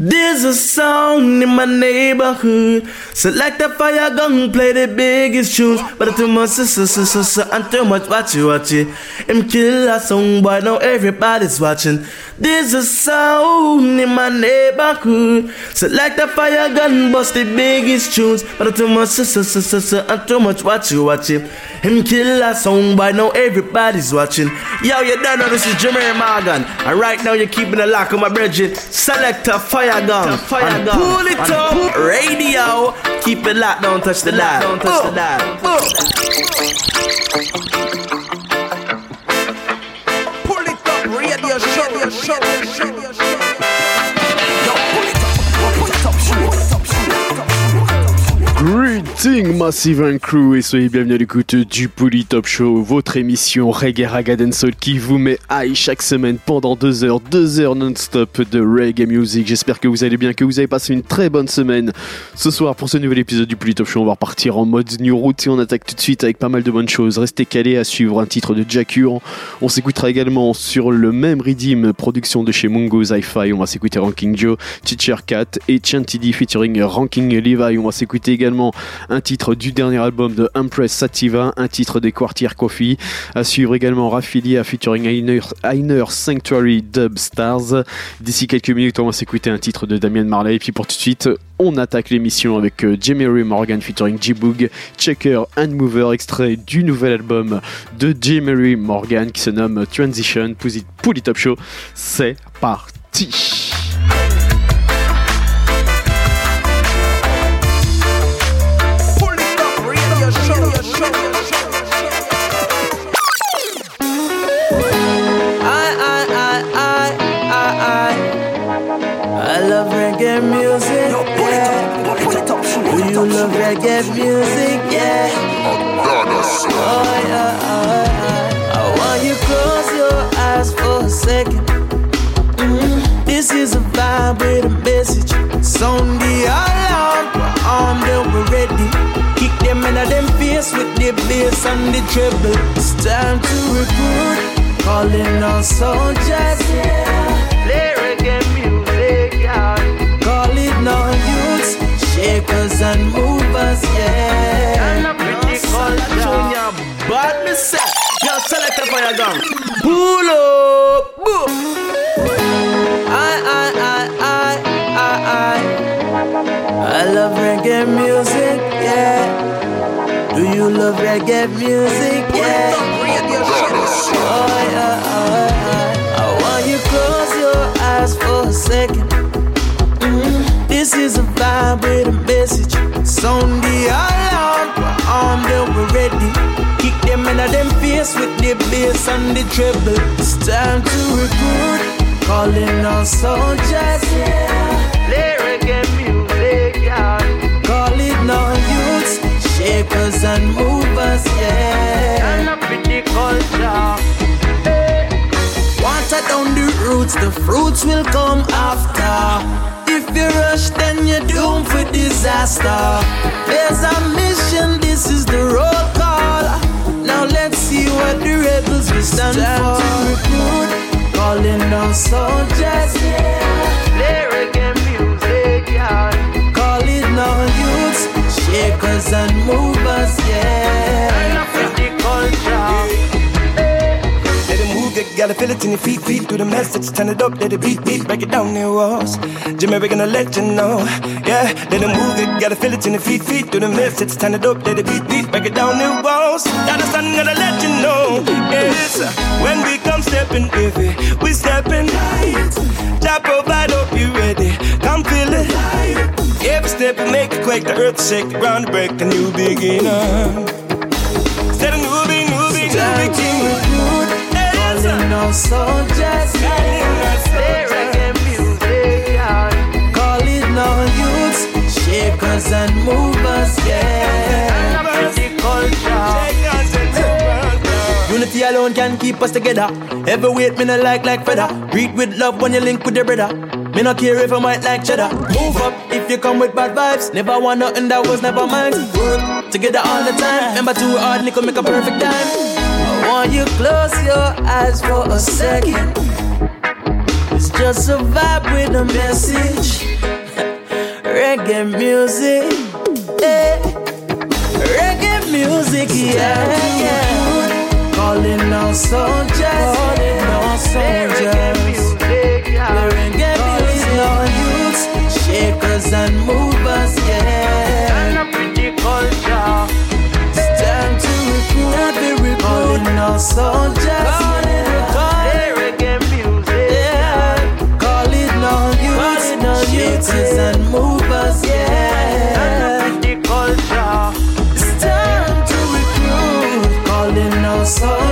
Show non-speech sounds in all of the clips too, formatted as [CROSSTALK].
There's a song in my neighborhood. Select a fire gun, play the biggest tunes. But too much, so, so, so, and too much, watch you, watch it. Him kill a song, boy, now everybody's watching. There's a sound in my neighborhood. Select a fire gun, bust the biggest tunes. But too much, so, so, so, so, so, and too much, watch you, watch it. Him kill a song, boy, now everybody's watching. Yo, you don't know this is Jimmy Morgan. And right now you're keeping the lock on my bridge. Select a fire gun. Fire and gun. Pull it and up. Pull radio. Keep it locked. Don't touch the light. Don't touch the oh, light. Pull Radio show. Show. Show. Show. Greeting Massive and Crew et soyez bienvenus à l'écoute du Poly Top Show, votre émission Reggae Raga Soul qui vous met high chaque semaine pendant deux heures, deux heures non-stop de reggae music. J'espère que vous allez bien, que vous avez passé une très bonne semaine. Ce soir, pour ce nouvel épisode du Poly Top Show, on va repartir en mode New Route et on attaque tout de suite avec pas mal de bonnes choses. Restez calés à suivre un titre de Jack On s'écoutera également sur le même Redeem, production de chez Mungo Hi-Fi. On va s'écouter Ranking Joe, Teacher Cat et Chantidi featuring Ranking Levi. On va s'écouter également un titre du dernier album de Empress Sativa, un titre des Quartier Coffee. À suivre également Raffilia featuring Einer, Sanctuary Dub Stars. D'ici quelques minutes, on va s'écouter un titre de Damien Marley. Et puis pour tout de suite, on attaque l'émission avec euh, Ray Morgan featuring G-Boog, Checker and Mover, extrait du nouvel album de Ray Morgan qui se nomme Transition. Pouli Top Show, c'est parti! Love reggae music, yeah. Oh, yeah, oh, yeah. I want you close your eyes for a 2nd mm-hmm. This is a vibe with a message. Sound the alarm, we're armed and we're ready. Kick them in them face with the bass and the treble. It's time to recruit, calling all soldiers, yeah. Play reggae music, shakers and movers, yeah. And a pretty culture. Junior, bad me say. Yo, select for your gun. Pull up, boom. I, I, I, I, I, I. I love reggae music, yeah. Do you love reggae music, yeah? Oh, yeah, oh, yeah. I want you close your eyes for a second. This is a vibe with a message. Sound the alarm, we're armed and we're ready. Kick them in them face with the bass and the treble. It's time to recruit, calling all soldiers, yeah. Play reggae music, yeah. Call it youths, shakers and movers, yeah. And a pretty culture. Water down the roots, the fruits will come after. If you rush, then you're doomed for disaster. There's a mission, this is the roll call. Now let's see what the rebels will stand for. To recruit, calling down soldiers, yeah. Play reggae Gotta feel it in your feet, feet through the message. Turn it up, let it beat, beat, break it down the walls. Jimmy, we're gonna let you know. Yeah, let it move it. Gotta feel it in your feet, feet through the message. Turn it up, let it beat, beat, break it down the walls. Gotta stand, gotta let you know. Yes, when we come stepping, baby, we stepping. Jah provide, hope you ready. Come feel it. Every step we make it quake, the earth shake, the ground break, a new beginning. Set a new beginning, new beginning, beginning no soldiers, yeah. reggae music, yeah. Call it no youths, shakers and movers, yeah. And culture. Unity alone can keep us together. Every weight me no like like feather. Breathe with love when you link with your brother. Me no care if I might like cheddar. Move up if you come with bad vibes. Never want nothing that was never mine. Work together all the time. Remember too hard, nickel make a perfect time Want you close your eyes for a second? It's just a vibe with a message. [LAUGHS] Reggae music. yeah. Reggae music, yeah. yeah. Calling all soldiers. Calling all soldiers. Reggae music. yeah. Reggae music, all youths, shakers and movers, yeah. It's time to recruit. Calling all soldiers. Calling, Yeah. Calling and movers. Yeah. And the culture. It's time to recruit. Calling all soldiers.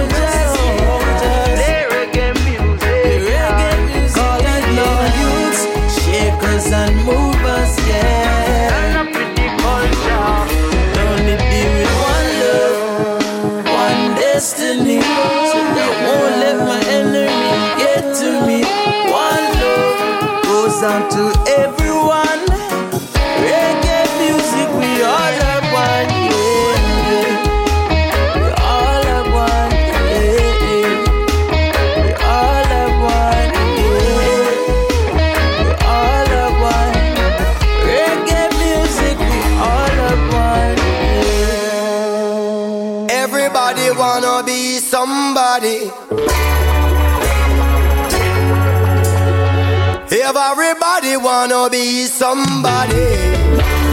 everybody wanna be somebody.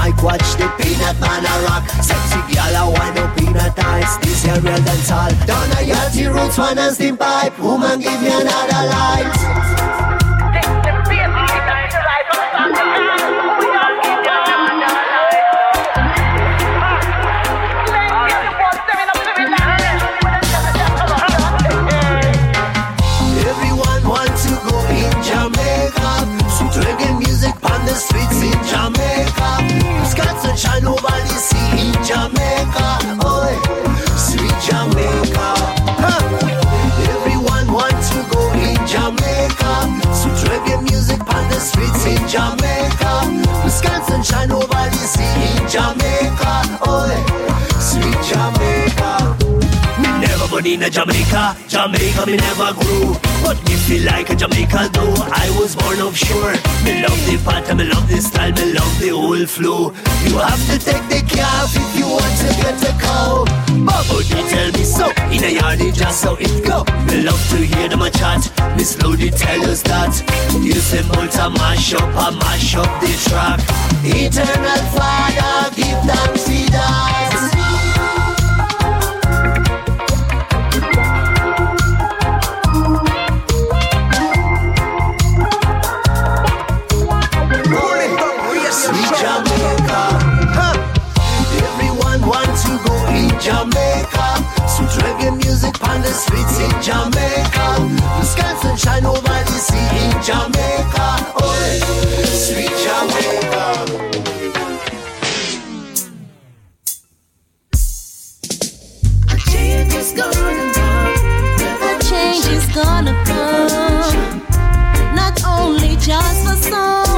I watch the peanut man a rock. Sexy gal a wind up peanut eyes. This a real dancehall. Down a yachty roots, one and steam pipe. Woman, give me another light. States, in Jamaica. Wisconsin, shine over the sea in Jamaica. Born in a Jamaica, Jamaica me never grew. But me feel like a Jamaica though. I was born offshore. Me love the pattern, me love the style, me love the whole flow. You have to take the calf if you want to get a cow. Bubble, you tell me so. In a yard, it just how it go. Me love to hear them a chat. Me slowly tell us that. You simple to mash up, I mash up the track. Eternal Father, give them to us. Jamaica. sweet reggae music on the streets in Jamaica. The sky sunshine over the sea in Jamaica. Oh, sweet Jamaica. A change is gonna come. A change is gonna come. Not only just for some.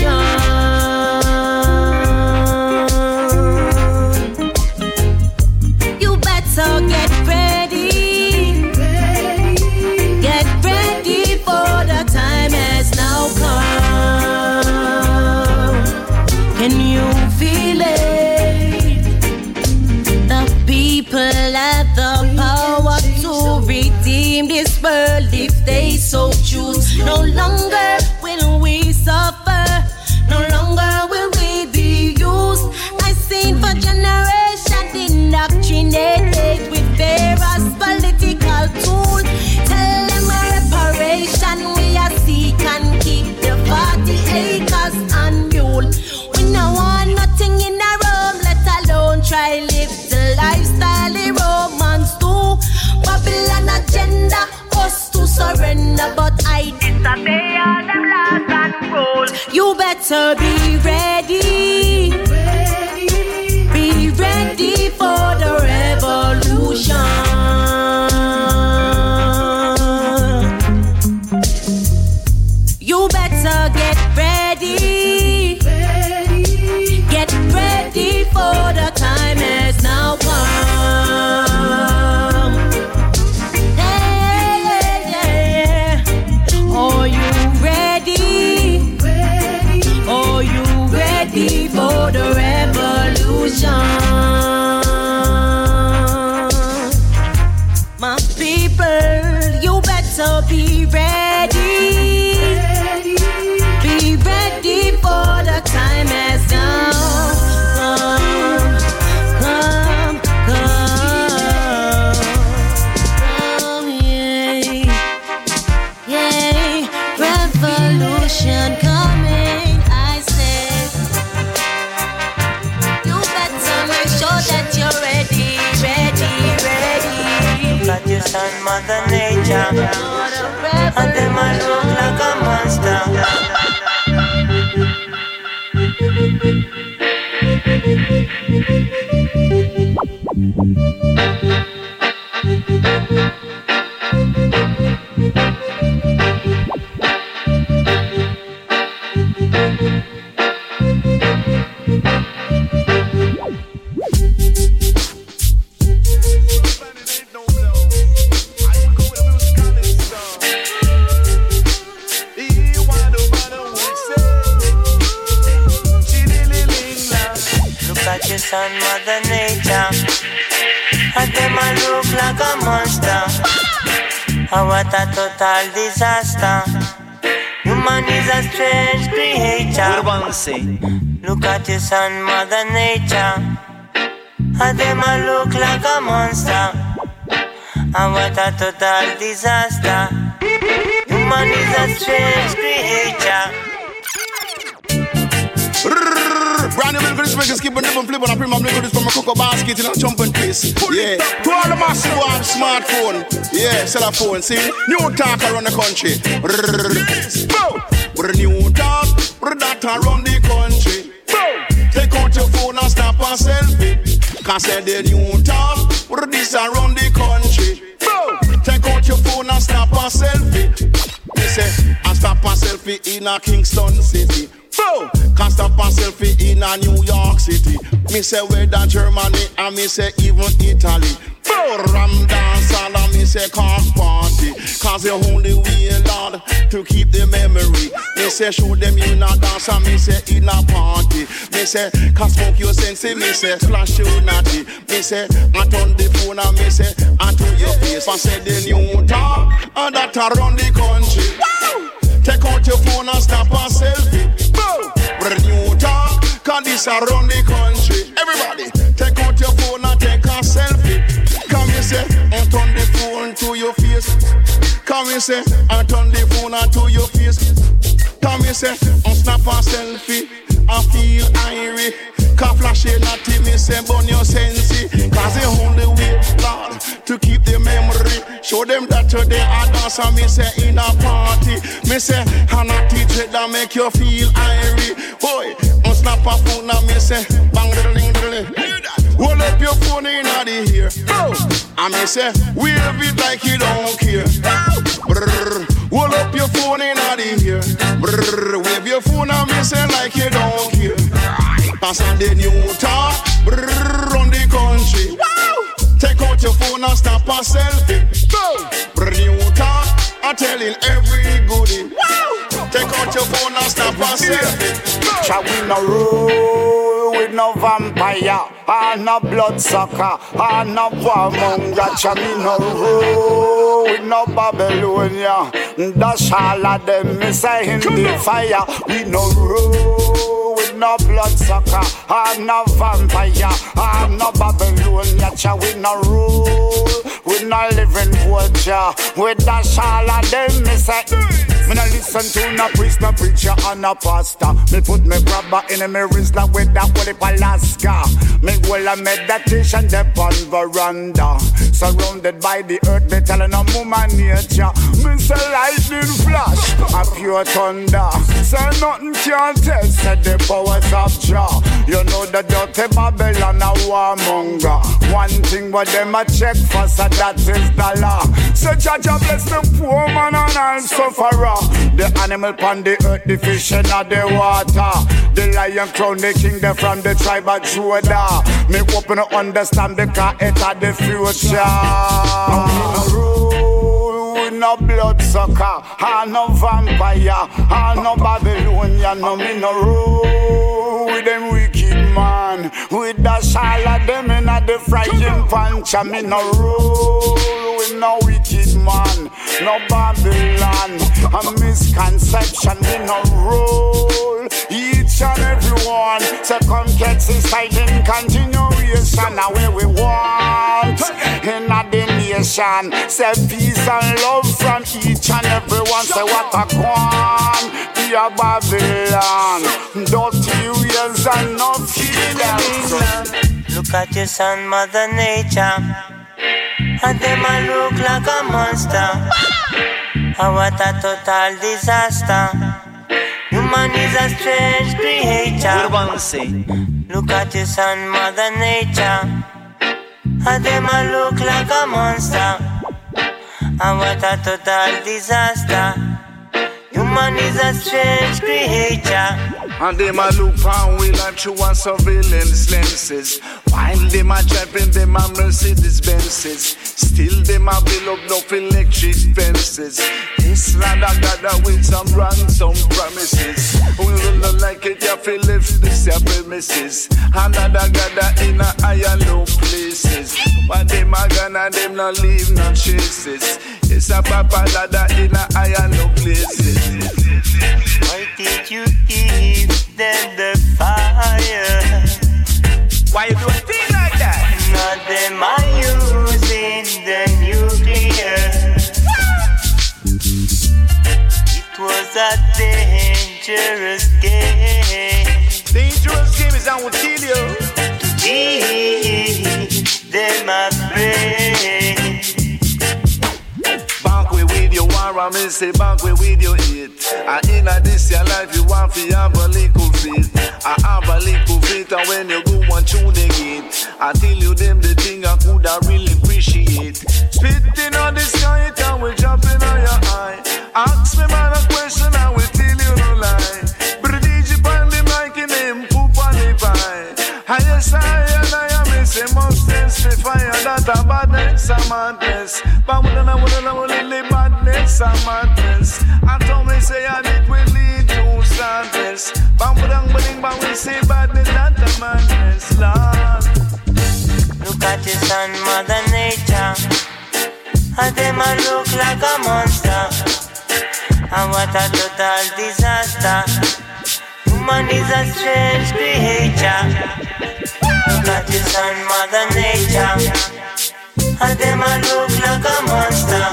Revolution. You better creature. Look at your son, Mother Nature. And them I look like a monster. And what a total disaster. Human is a strange creature. Brand new milk this skip and never flip on a prima milk this from a cocoa basket in a jumping place. Yeah. To all the massive one smartphone. Yeah, cell phone. See, new talk around the country. With a new talk, with that around the country. Take out your phone and snap a selfie. Cause the new talk, with this around the country. Take out your phone and snap a selfie. Me say, I snap a selfie in a Kingston City. Boom! Can't stop a selfie in a New York City. Me say whether Germany and me say even Italy. Boom! Ram dance all me say car party. Cause the only way, Lord, to keep the memory. Me say show them you not dance and me say in a party. Me say cause smoke your sense, me say flash you naughty. Me say I turn the phone and me say I to your face. I say the new talk and that around the country. Take out your phone and snap a selfie. Boom! New talk, cause this around the country. Everybody, Come say, and turn the phone to your face. Come me say, and turn the phone to your face. Come me say, on snap a selfie, I feel irie. Can flash it, not me say, burn your sense. Cause the only way, Lord, to keep the memory. Show them that today I dance and me say in a party. Me say, I'm not teacher that make you feel irie. Boy, on snap a phone and me say, bang, diddling, diddling. Hold up your phone in the ear. I me say, wave it like you don't care. Brrr. Hold up your phone in the ear. Brrr. Wave your phone and me say like you don't care. Pass on the new talk. Brrr. Run the country. Take out your phone and stop a selfie. Brrr. New talk. I'm telling every goodie. Take out your phone and stop a selfie. Shall we no rule with no vampire, or no bloodsucker, or no warmonger? Shall we no rule with no Babylonia? That's all of them me say in the fire. We no rule with no bloodsucker, or no vampire, or no Babylonia. Shall we no rule with no living vulture? With that all of them me say. Me no listen to no priest, no preacher, or no pastor. Me put me grabber in me wrist like with that holy Alaska. Me will a meditation dep on veranda. Surrounded by the earth, me telling a woman nature. Me say lightning flash, a pure thunder. Say nothing can test, say the powers of Jah. You know the dirty Babylon a warmonger. One thing what them a check for, so that is the law. Say Jah Jah bless the poor man and all sufferer. The animal pon the earth, the fish in the water. The lion crown, the king, the from the tribe of Judah. Me open to understand because it had the future. We no bloodsucker, I no vampire, I no Babylonian, no me no rule with them wicked man. With the shall of them in a the frying punch, I me no rule with no wicked man, no Babylon, a misconception, me no rule. Each and every one, so come get inside in continuation, where we want in a the nation. Say peace and love from each and every one. Say what a quan, dear Babylon. Dirty ways and no feelings. Look at your son, Mother Nature. And them a look like a monster. Oh, what a total disaster. Human is a strange creature. What do you say? Look at your son, Mother Nature. And them a look like a monster. And what a total disaster. Human is a strange creature. And them a look on we like through one surveillance lenses. While them a driving them a Mercedes Benzes. Still them a build up no electric fences. This land I gather with some ransom promises. We will not like it, you feel live this your premises. Another gather in a high and low places. But them a gonna them not leave no traces. It's a papa ladder in a high and low places. Why did you give them the fire? Why you do a thing like that? Not them are using the nuclear. It was a dangerous game. Dangerous game is I will kill you. Give them a break. I may say back way with your hit. And in a this your life, you want to have a little fit. I have a little fit, and when you go and tune the gate, I tell you them the thing I could have really appreciate. Spitting on the sky, and we jumping on your eye. Ask me man a question, I will tell you no lie. British on the mic in him, poop on the pie. Highest I and I a must testify that a badness, a madness. But we don't know, we don't know, really badness, a madness. I told me say and it will lead to sadness. But we don't believe, but we say badness, not a madness, Lord. Look at your son, Mother Nature. And them a look like a monster. And what a total disaster woman is a strange creature. That is on Mother Nature. And them I look like a monster.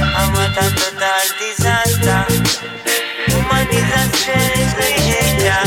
I'm a total disaster. Woman is a strange creature.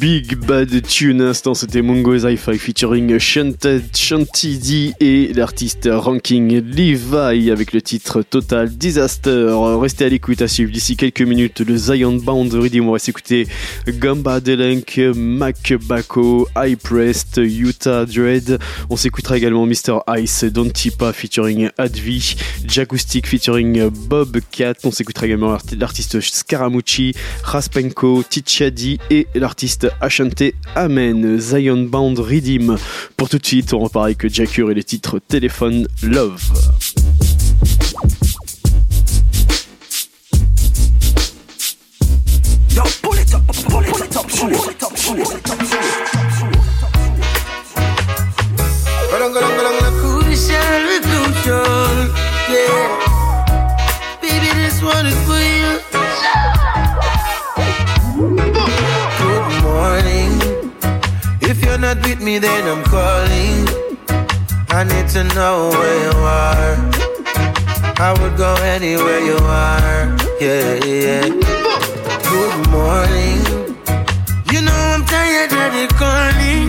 De tune instant, c'était Mongo Hi-Fi featuring Shanty D et l'artiste Ranking Levi avec le titre Total Disaster. Restez à l'écoute à suivre d'ici quelques minutes le Zion Bound Redeem. On va s'écouter Gamba Delink, Mac Bako, High Prest, Utah Dread. On s'écoutera également Mr. Ice, Don Tipa featuring Advi, Jacoustic featuring Bob Cat. On s'écoutera également l'artiste Scaramucci, Raspenko, Tichadi et l'artiste Ashante Amen, Zion Bound Riddim. Pour tout de suite, on repart avec Jackur et le titre Téléphone Love. Baby, this one is for you. Not with me, then I'm calling. I need to know where you are. I would go anywhere you are. Yeah, yeah. Good morning. You know I'm tired of the calling.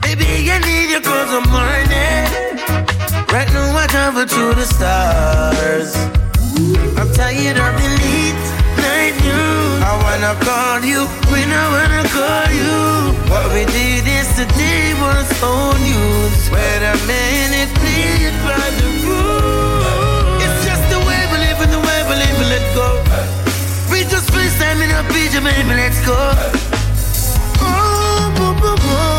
Baby, I need you cause I'm morning. Right now I travel to the stars. I'm tired of the late night news. I wanna call you when I wanna call you. What we did yesterday was old news. The man is played by the rules. It's just the way we live and the way we live, let go. We just FaceTime in a picture, baby, let's go. Oh, boy, boy, boy,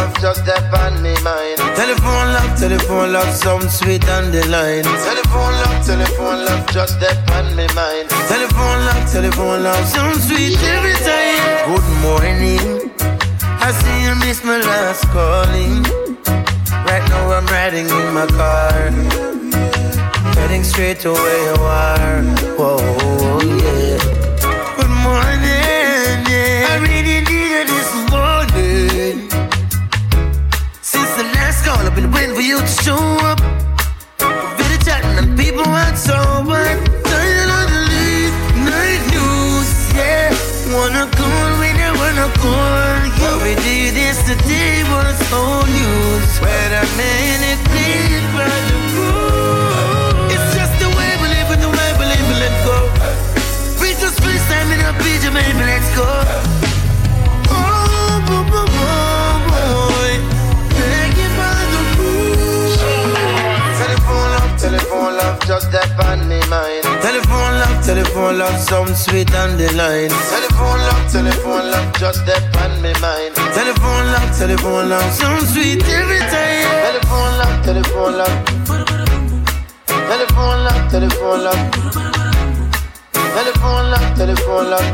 love, just that on me mind. Telephone love, telephone love, some sweet on the line. Telephone love, telephone love, just that on me mind. Telephone love, telephone love, some sweet every time. Good morning, I see you miss my last calling. Right now I'm riding in my car, heading straight to where you are. Whoa, yeah. Good morning, aren't sober. Tired of the late night news, yeah. Wanna call when I wanna you. What we did yesterday was old news. Where the man that on me mind. Telephone love, telephone love, some sweet on the line. Telephone love, telephone love, just that on me mind. Telephone love, telephone love, some sweet every time. Telephone love, telephone love. Telephone love, telephone love. Telephone love, telephone love.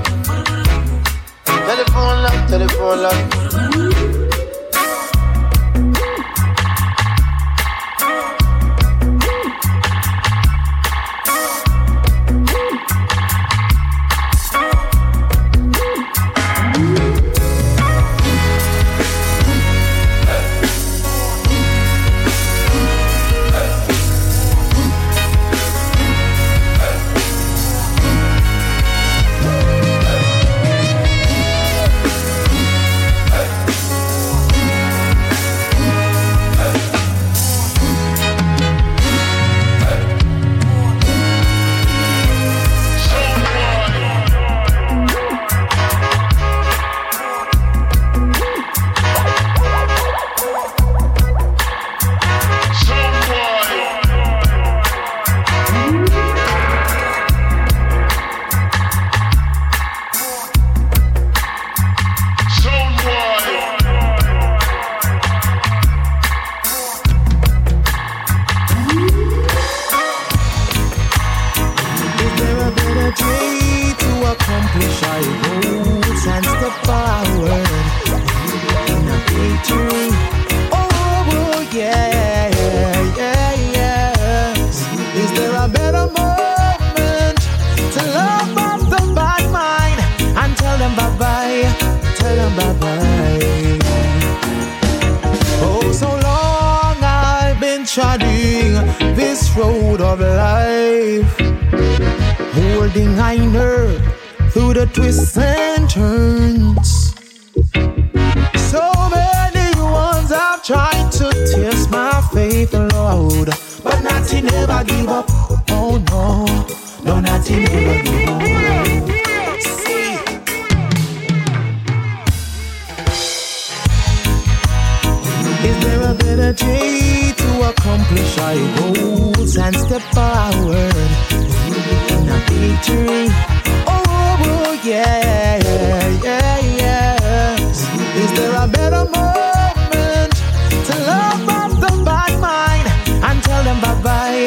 Telephone love, telephone love. Treading this road of life, holding I nerve through the twists and turns. So many ones I've tried to test my faith, Lord, but nothing ever give up. Oh no, no, nothing ever give up. Is there a better day accomplish our goals and step forward in a victory? Oh, oh, yeah, yeah, yes. Is there a better moment to love off the bad mind and tell them bye bye,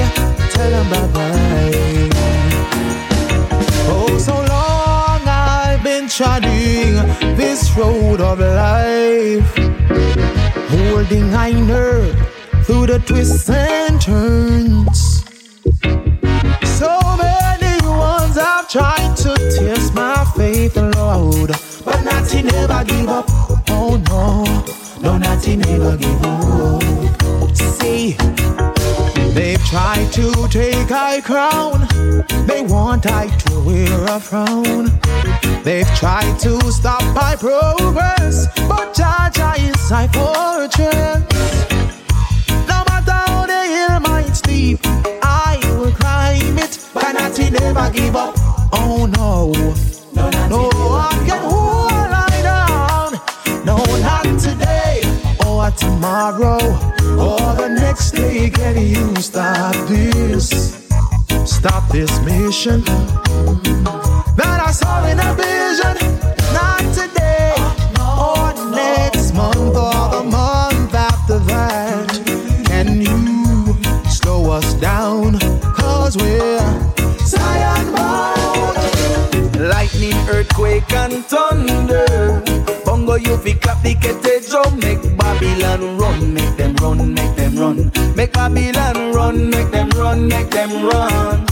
tell them bye bye? Oh, so long I've been treading this road of life, holding I nerve the twists and turns. So many ones I've tried to test my faith, Lord, but nothing never give up. Oh no, no, nothing never give up. See, they've tried to take I crown, they want I to wear a frown. They've tried to stop my progress, but Jah Jah is my fortress. Steep, I will climb it. But nothing never give up. Oh no, no, no I can hold lie down. No, not today or tomorrow or the next day. Can you stop this? Stop this mission that I saw in a vision. Not today down? Cause we're Zion bound. Lightning, earthquake, and thunder. Bongo, you fi clap the kettle drum. Make Babylon run, make them run, make them run. Make Babylon run, make them run, make them run.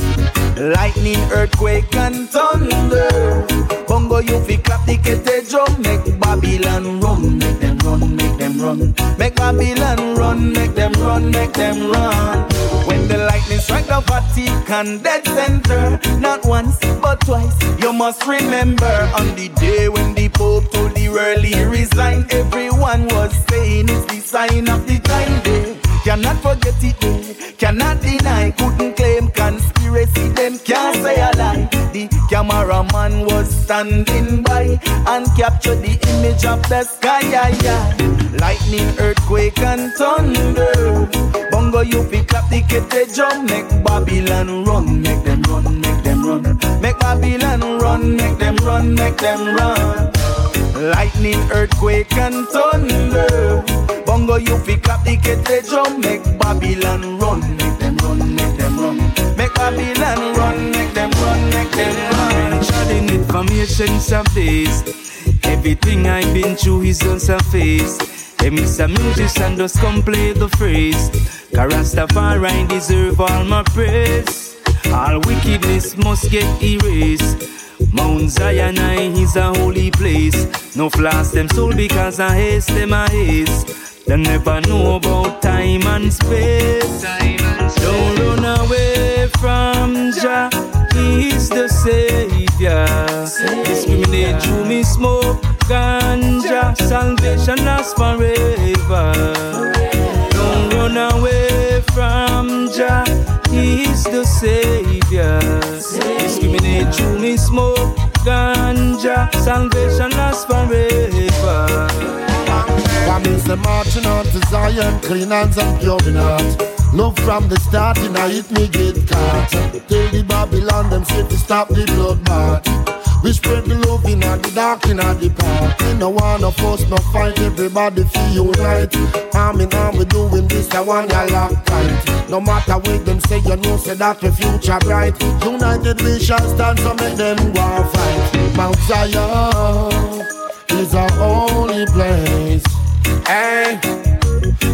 Lightning, earthquake, and thunder. Bongo, you fi clap the kettle drum. Make Babylon run, make them run, make them run. Make Babylon run, make them run, make them run. When the lightning strike the Vatican dead center, not once but twice, you must remember on the day when the Pope told the world he resigned, everyone was saying it's the sign of the time day. Cannot forget it, they cannot deny, couldn't claim conspiracy, them can't say a lie. The cameraman was standing by and captured the image of the sky. Yeah, yeah. Lightning, earthquake, and thunder. Bongo, you pick up the kete drum, make Babylon run, make them run, make them run. Make Babylon run, make them run, make them run. Lightning, earthquake, and thunder. Bongo, you pick up the drum, make Babylon run, make them run, make them run. Make Babylon run, make them run, make them run. Shedding information days. Everything I've been through is on surface. Hey, Mr. Musician, just come play the phrase. Rastafari deserve all my praise. All wickedness must get erased. Mount Zion is a holy place. No flash them soul because I haste them I haste. They never know about time and space. Don't run away from Jah. He's the savior. Discriminate through me smoke ganja. Salvation lasts forever. Don't run away from Jah. He's the savior. Discriminate through me smoke ganja. Salvation lasts forever. Families them marching on to Zion, clean hands and pure in heart. Love from the start, and I hit me get caught. Tell the Babylon them say to stop the bloodbath. We spread the love in the dark in the park. We no one of us no fight, everybody feel unite. Arm in arm we doing this, I want ya lock tight. No matter what them say, you know say that the future bright. United we shall stand, so make them go fight. Mount Zion is our only place. Hey,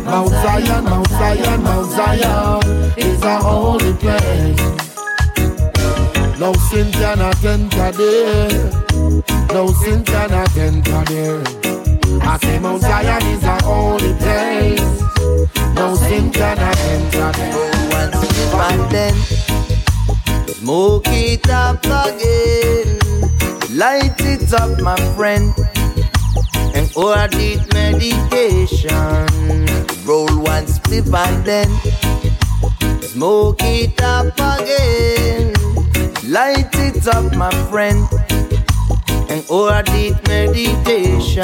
Mount Zion, Mount Zion, Mount Zion is our holy place. No sin cannot enter there. No sin cannot enter there. I say Mount Zion is our holy place. No sin cannot enter there. Once and then smoke it up again. Light it up, my friend and or deep meditation. Roll one spliff and then smoke it up again. Light it up, my friend, and or deep meditation.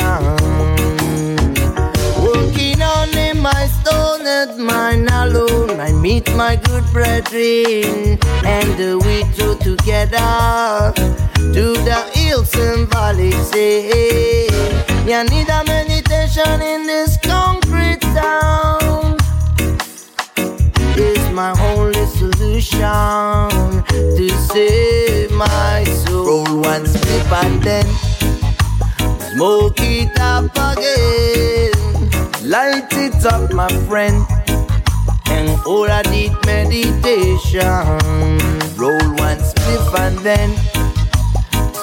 Working on in my stone at mine alone. I meet my good brethren and we two together to the hills and valleys. Eh, Say, you need a meditation in this concrete town. Is my only solution to save my soul. Roll one slip and then smoke it up again. Light it up, my friend, and hold a deep meditation. Roll one spliff and then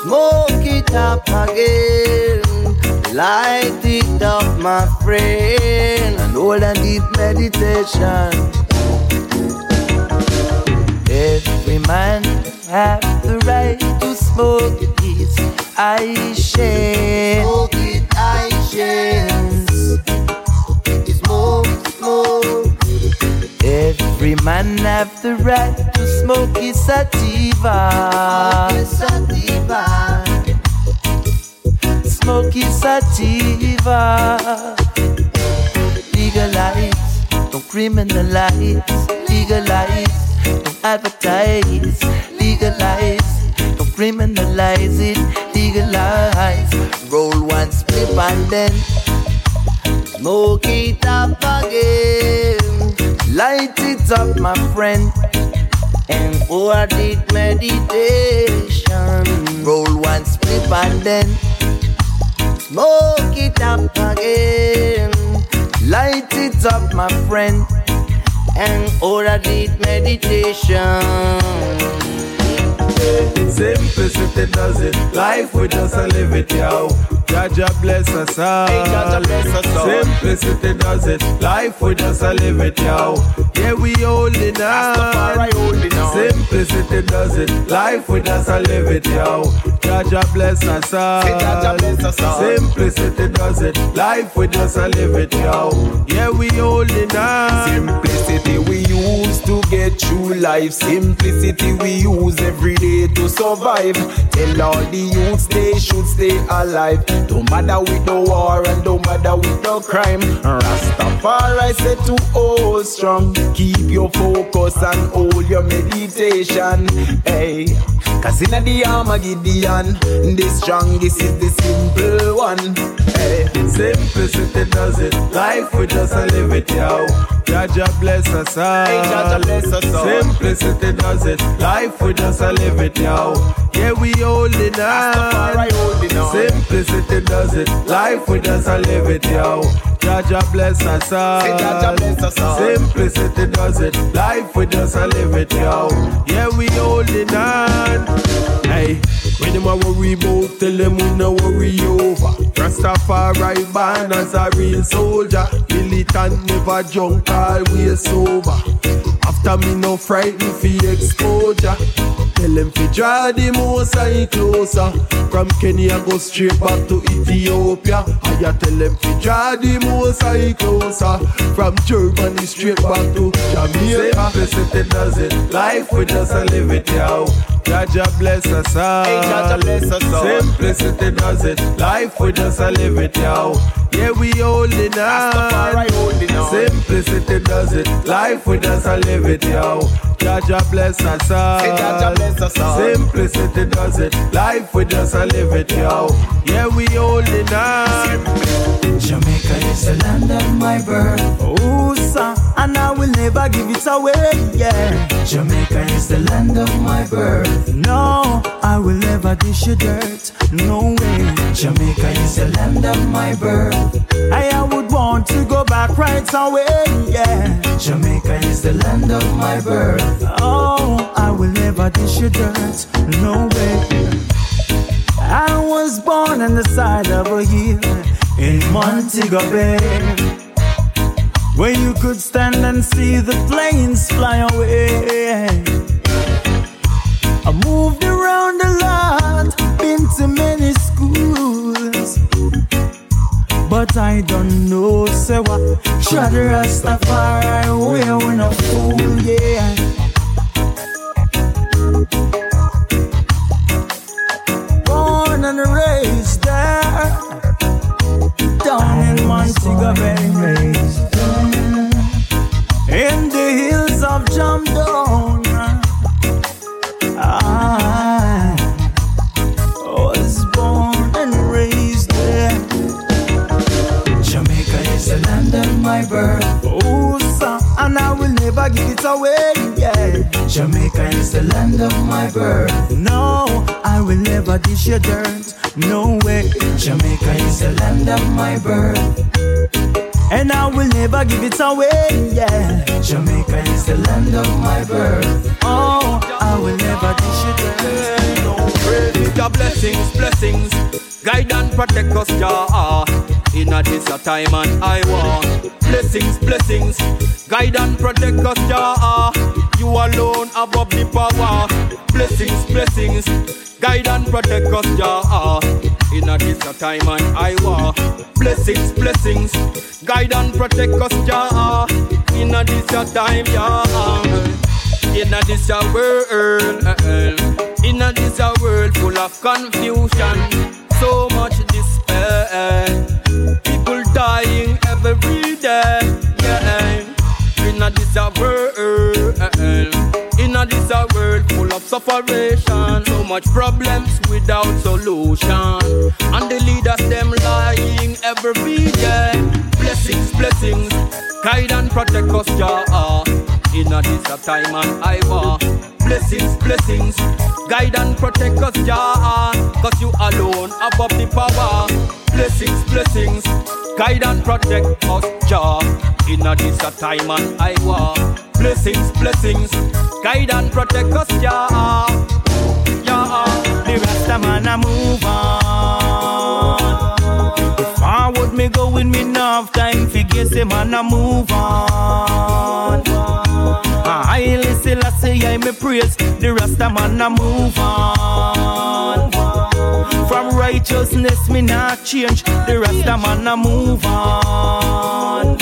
smoke it up again. Light it up, my friend, and hold a deep meditation. Every man have the right to smoke his I share. Smoke it, I share. Smoke, smoke. Every man have the right to smoke his sativa. Smoke his sativa smoky sativa. Legalize, don't criminalize. Legalize, advertise. Legalize, don't criminalize it. Legalize. Roll one split and then smoke it up again. Light it up, my friend and for deep meditation. Roll one split and then Smoke it up again. Light it up, my friend. And order deep meditation. Simplicity does it. Life we just live it, yo. Jah Jah bless us all. Hey, Jah Jah bless us all. Simplicity does it. Life we just a live it, yo. Yeah, we holding on. Simplicity does it. Life we just a live it, yo. Jah Jah bless us all. Hey, Jah Jah bless us all. Simplicity does it. Life we just a live it, yo. Yeah, we holding on. Simplicity we use to get through life. Simplicity we use every day to survive. Tell all the youths they should stay alive. Don't matter with the war and don't matter with the crime. Rastafari said to hold strong. Keep your focus and hold your meditation. Hey, cause in the Armageddon, the strongest is the simple one. Hey, simplicity does it. Life we just a live it, yo. Jah Jah bless us all. Hey, Jah Jah bless us all. Simplicity does it. Life we just a live it, yo. Yeah, we holding on. holding on. Simplicity does it. Life we just a live it, yo. Jah Jah bless us all. Say Jah Jah bless us all. Simplicity does it. Life we just a live it, yo. Yeah, we holding on. Hey, when them a worry about, tell them we no worry over. Rastafari born as a real soldier. Militant never drunk, always sober. After me no frightened for exposure. Tell them fi draw the most high closer. From Kenya go straight back to Ethiopia. I tell them fi draw the most high closer. From Germany straight back to Jamaica. Simplicity does it. Life we just a live it, yo. Jah Jah bless us all. Hey, Jah Jah bless us all. Simplicity does it. Life we just a live it, yo. Yeah, we holding on. Rastafari holding on. Simplicity does it. Life we just a live it, yo. Jah Jah bless us all. Say Jah Jah bless us all. Simplicity does it. Life we just a live it, yo. Yeah, we holding on. Jamaica is the land of my birth. Oh, son, and I will never give it away. Yeah. Jamaica is the land of my birth. No, I will never dish you dirt. No way. Jamaica is the land of my birth. I would want to go back right away, yeah. Jamaica is the land of my birth. Oh, I will never dish you dirt, no way. I was born on the side of a hill in Montego Bay. Where you could stand and see the planes fly away. I moved around a lot, been to many schools. But I don't know, say what. Try the Rastafari way when a fool, yeah. Born and raised there, down in Montego Bay, in the hills of Jamdown. I was born and raised there. Jamaica is the land of my birth. Never give it away. Yeah. Jamaica is the land of my birth. No, I will never dish your dirt. No way. Jamaica is the land of my birth. And I will never give it away. Yeah. Jamaica is the land of my birth. Oh, I will never dish it. dirt. No Pray your blessings, blessings. Guide and protect us, Jah. In a this a time and I want blessings, blessings. Guide and protect us, Jah. You alone above the power. Blessings, blessings. Guide and protect us, Jah. In a this a time and I want blessings, blessings. Guide and protect us, Jah. In a this a time, yeah. In a this a world, eh, eh. in a this a world full of confusion, so much despair. Dying every day. Yeah. In a this a world, in a this a world full of sufferation, so much problems without solution, and the leaders them lying every day. Blessings, blessings, guide and protect us, Jah. In a this time and I war. Blessings, blessings, guide and protect us, Jah. Cause you alone above the power. Blessings, blessings, guide and protect us, Jah. In a this time and I war. Blessings, blessings, guide and protect us, Jah. Yeah. The Rasta man a move on. Forward me going, me enough time. Figure say man a move on. I listen, I say I me praise. The Rasta man a move on. From righteousness me not change. The Rasta man a move on.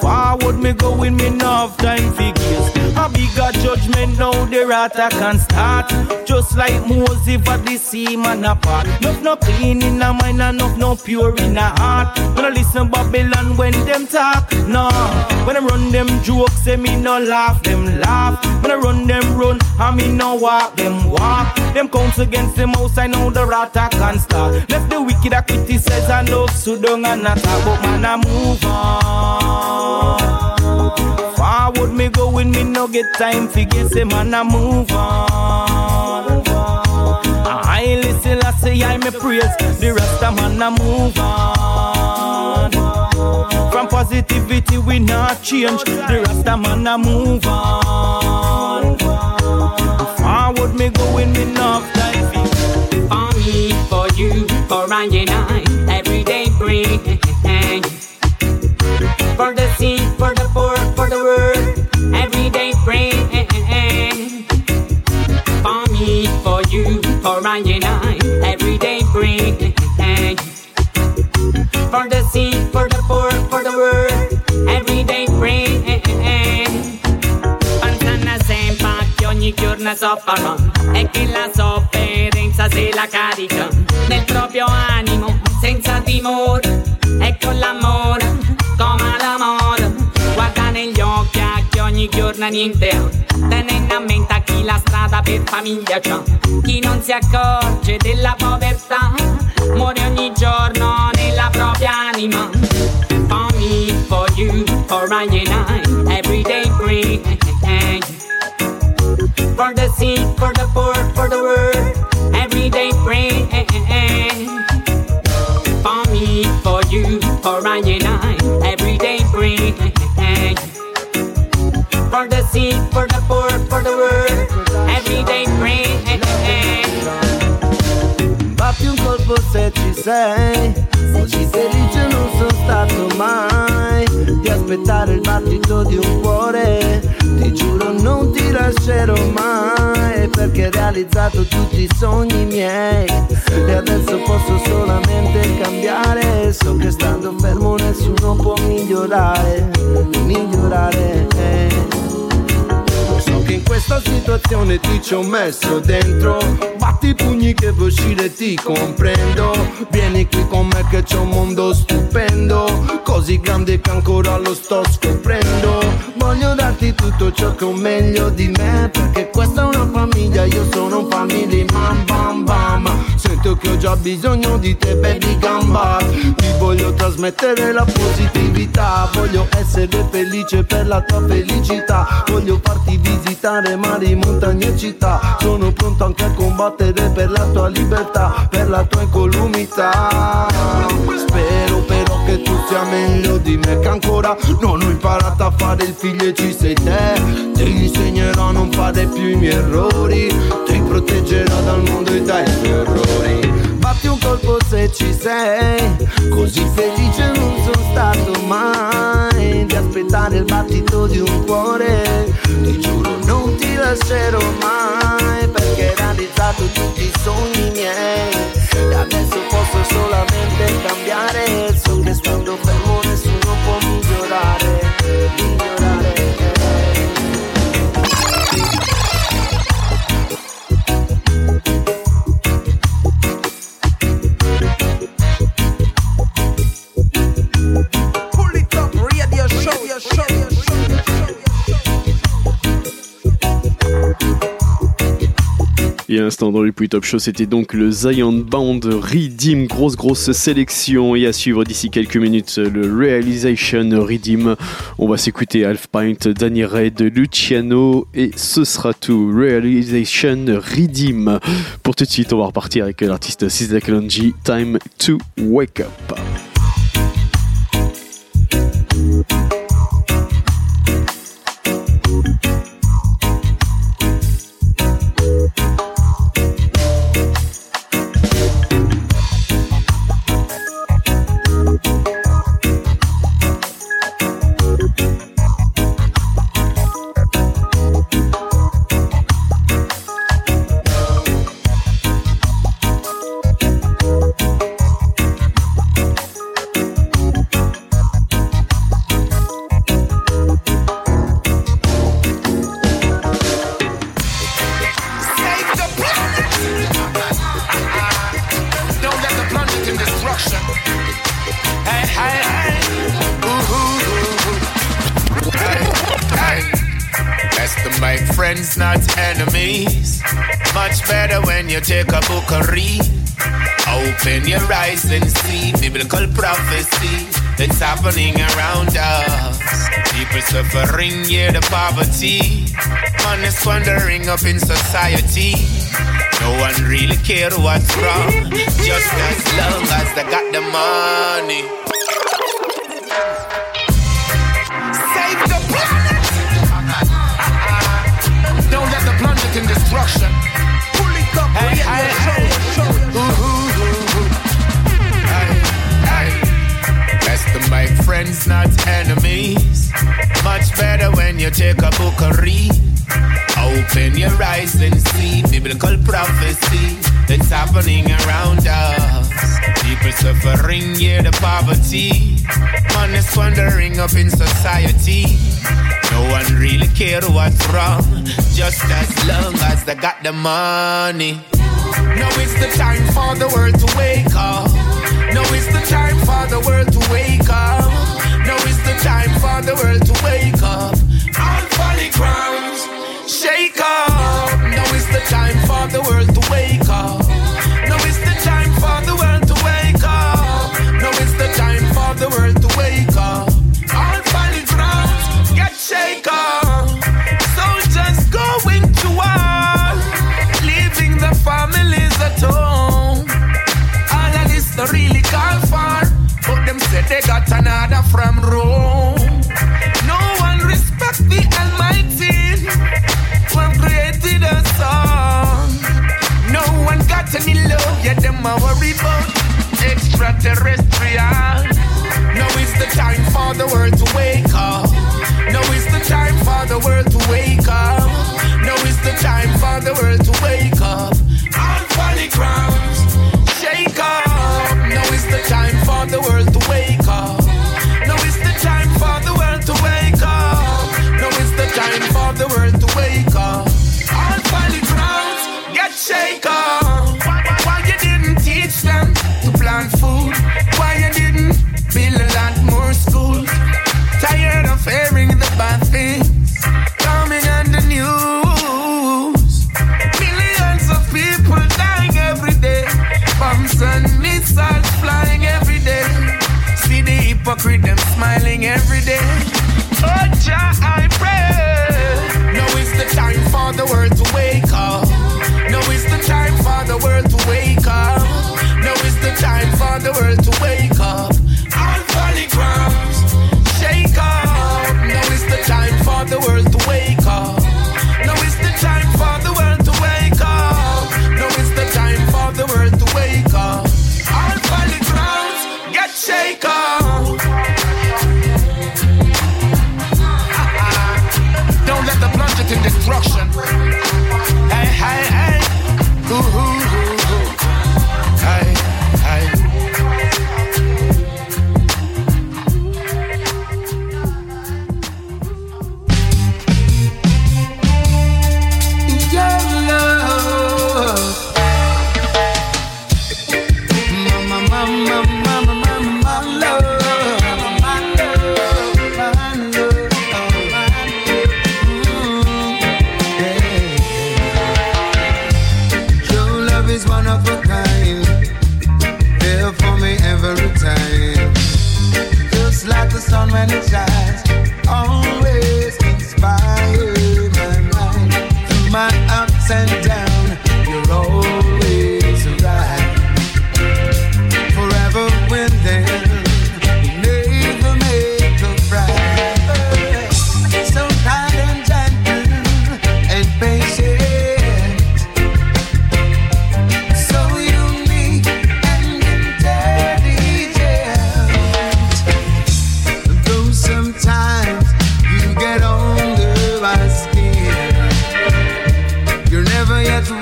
Forward me going, me enough time figures. A bigger judgment now the rata can start. Just like Moses for the sea man apart. Enough no clean in a mind, and enough no pure in a heart. When I listen Babylon when them talk, no. When I run them jokes, say me no laugh, them laugh. When I run them run, I me no walk, them walk. Them counts against the mouse, I know the rata can start. Left the wicked a criticize and no sit down and not but man I move on. Forward me going, me no get time for get say man I move on. I listen, I say I me praise the rest of man I move on. From positivity we not change, the rest of man I move on. Forward me going, me enough time for me, for you, for I and I, every day pray. For the sick, for the poor, for the world, every day pray. For me, for you, for I and I, every day pray. For the sick, for the poor, for the world, every day pray. Pensando sempre che ogni giorno soffrono. E che la sofferenza se la carica. Nel proprio animo senza timore. E con l'amore come l'amore. Guarda negli occhi ogni giorno niente tenendo a mente chi la strada per famiglia c'ha chi non si accorge della povertà muore ogni giorno nella propria anima for me, for you, for I and I, every day pray. For the sick, for the poor, for the world, every day pray. For me, for you, for I and I every day pray. For the sick, for the poor, for the world, every day pray. Batti un colpo se ci sei, così felice non sono stato mai. Di aspettare il battito di un cuore, ti giuro non ti lascerò mai, perché hai realizzato tutti i sogni miei. E adesso posso solamente cambiare, so che stando fermo nessuno può migliorare, migliorare. Che in questa situazione ti ci ho messo dentro. Batti i pugni che vuoi uscire ti comprendo. Vieni qui con me che c'è un mondo stupendo. Così grande che ancora lo sto scoprendo Voglio darti tutto ciò che ho meglio di me Perché questa è una famiglia, io sono un family man bam bam. Sento che ho già bisogno di te baby gamba. Ti voglio trasmettere la positività. Voglio essere felice per la tua felicità. Voglio farti visitare mari, montagne e città. Sono pronto anche a combattere per la tua libertà Per la tua incolumità. Spero che tu sia meglio di me Che ancora non ho imparato a fare il figlio e ci sei te. Ti insegnerò a non fare più i miei errori. Ti proteggerò dal mondo e dai tuoi errori. Batti un colpo se ci sei Così felice non sono stato mai. Di aspettare il battito di un cuore Ti giuro non ti lascerò mai. Perché hai realizzato tutti i sogni miei. E adesso posso solamente cambiare So che Et à l'instant dans le plus top show, c'était donc le Zion Band Redeem, grosse grosse sélection. Et à suivre d'ici quelques minutes le Realization Redeem. On va s'écouter Half Pint, Danny Red, Luciano et ce sera tout. Realization Redeem. Pour tout de suite, on va repartir avec l'artiste Kalonji, Time to Wake Up. Happening around us. People suffering, yeah, the poverty. Is wandering up in society. No one really care what's wrong, just as long as they got the money. Save the planet. Don't let the planet in destruction. Pull it up, hey, hey, hey. Make friends, not enemies. Much better when you take a book and read. Open your eyes and see biblical prophecy that's happening around us. People suffering, yeah, the poverty. Man is wandering up in society. No one really care what's wrong, just as long as they got the money. Now it's the time for the world to wake up. Now it's the time for the world to wake up. Now it's the time for the world to wake up. All folly grounds, shake up. Now it's the time for the world to wake up. they got another from Rome. No one respect the Almighty when created a song. No one got any love, yet them a worry about extraterrestrial. Now is the time for the world to wake up. Now is the time for the world to wake up. Now is the time for the world to wake up. On holy grounds, shake up. Time for the world to wake up. sing every day. Oh, Jah, I pray. Now is the time for the words.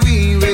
we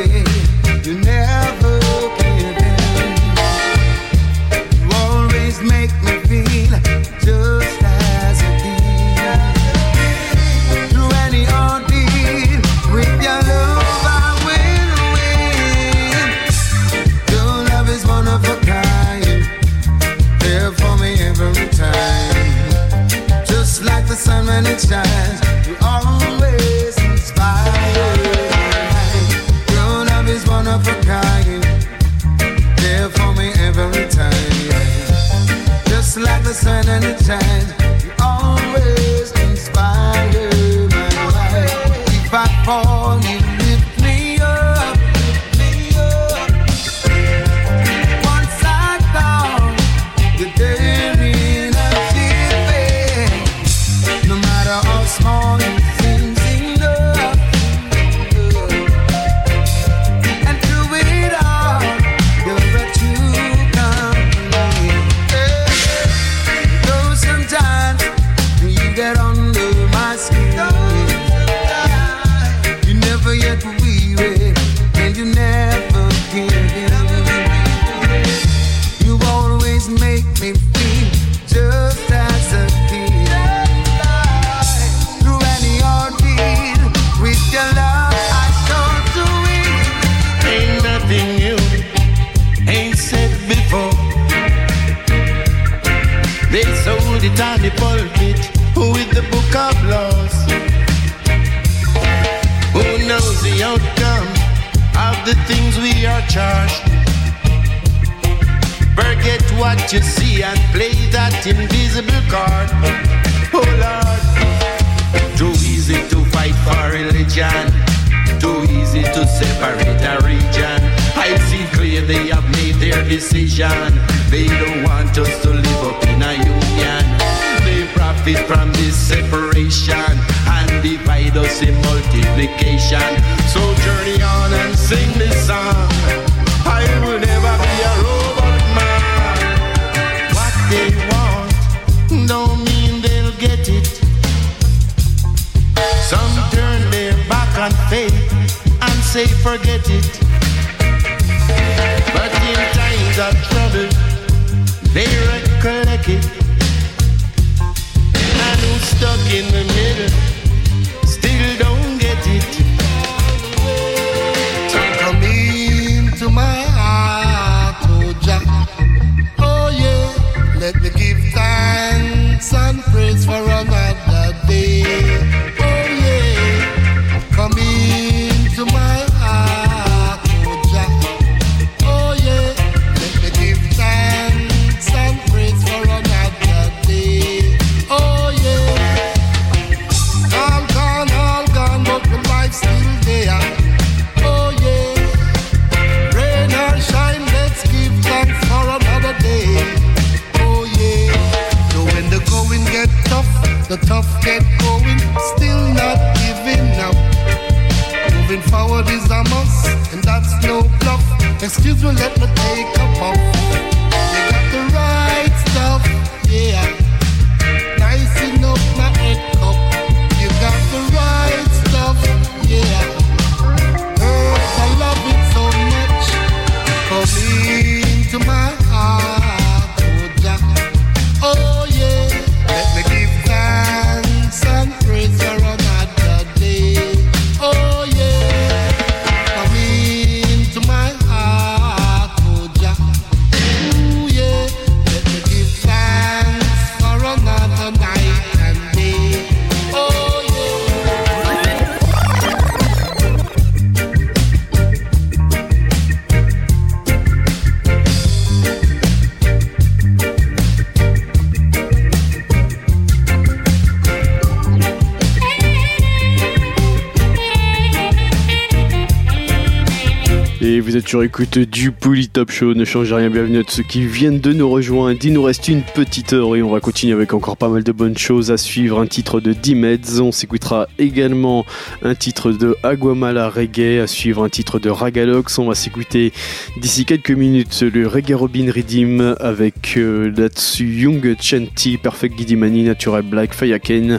sur écoute du Pouli Top Show, ne changez rien, bienvenue à ceux qui viennent de nous rejoindre. Il nous reste une petite heure et on va continuer avec encore pas mal de bonnes choses à suivre. Un titre de D-Meds, on s'écoutera également un titre de Aguamala Reggae, à suivre un titre de Ragalox. On va s'écouter d'ici quelques minutes le Reggae Robin Redeem avec euh, là-dessus Young Chanty, Perfect Gidimani, Natural Black, Fayaken,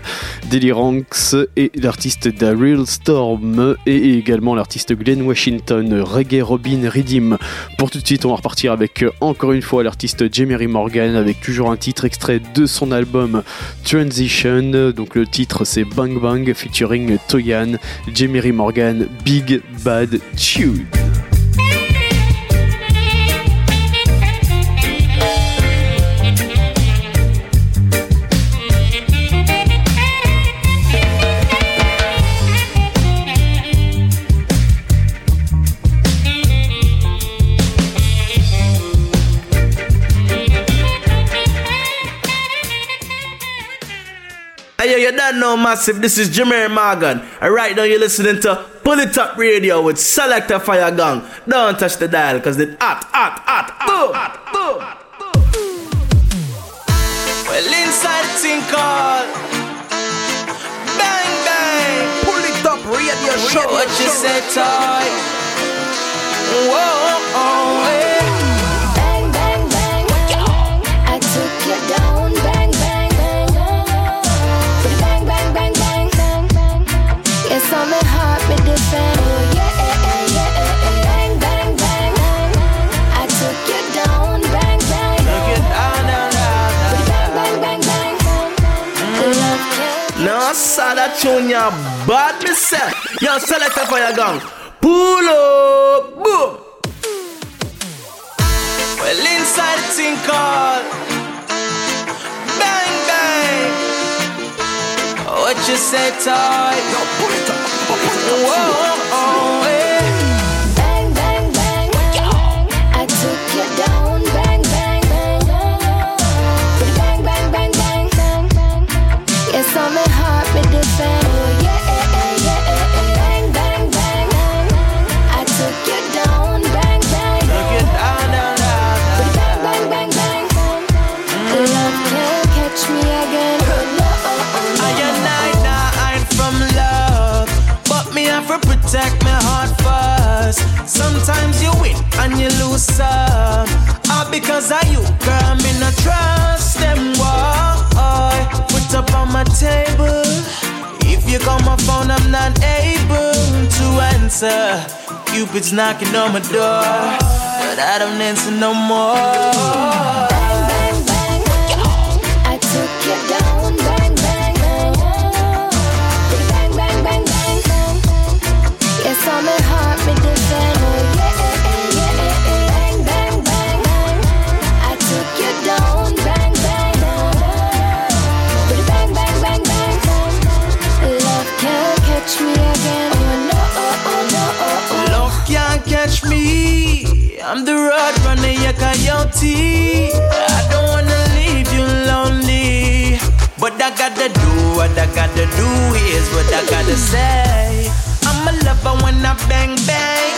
Deliranx et l'artiste Daryl Storm et également l'artiste Glenn Washington, Reggae Robin Redeem. Pour tout de suite, on va repartir avec euh, encore une fois l'artiste Jemery Morgan avec toujours un titre extrait de son album Transition. Donc le titre c'est Bang Bang featuring Toyan, Jemery Morgan, Big Bad Tune. You don't know massive. This is Jimmy Morgan. And right now you're listening to Pull It Up Radio with Selector Fire Gang. Don't touch the dial because it's hot, hot, hot, boom, boom. Well, inside the thing called Bang Bang. Pull it up, radio show. What you say, toy? Whoa, oh, hey. Tune, ya bad myself. Yo, Selector Fire Gang. Pull up, boom. Well, inside the thing called Bang Bang. What you say, toy? Whoa, you. All because of you, girl, me not trust them, boy. Put up on my table. If you call my phone, I'm not able to answer. Cupid's knocking on my door, but I don't answer no more. Coyote. I don't wanna leave you lonely. But I gotta do what I gotta do is what I gotta say. I'm a lover when I bang bang.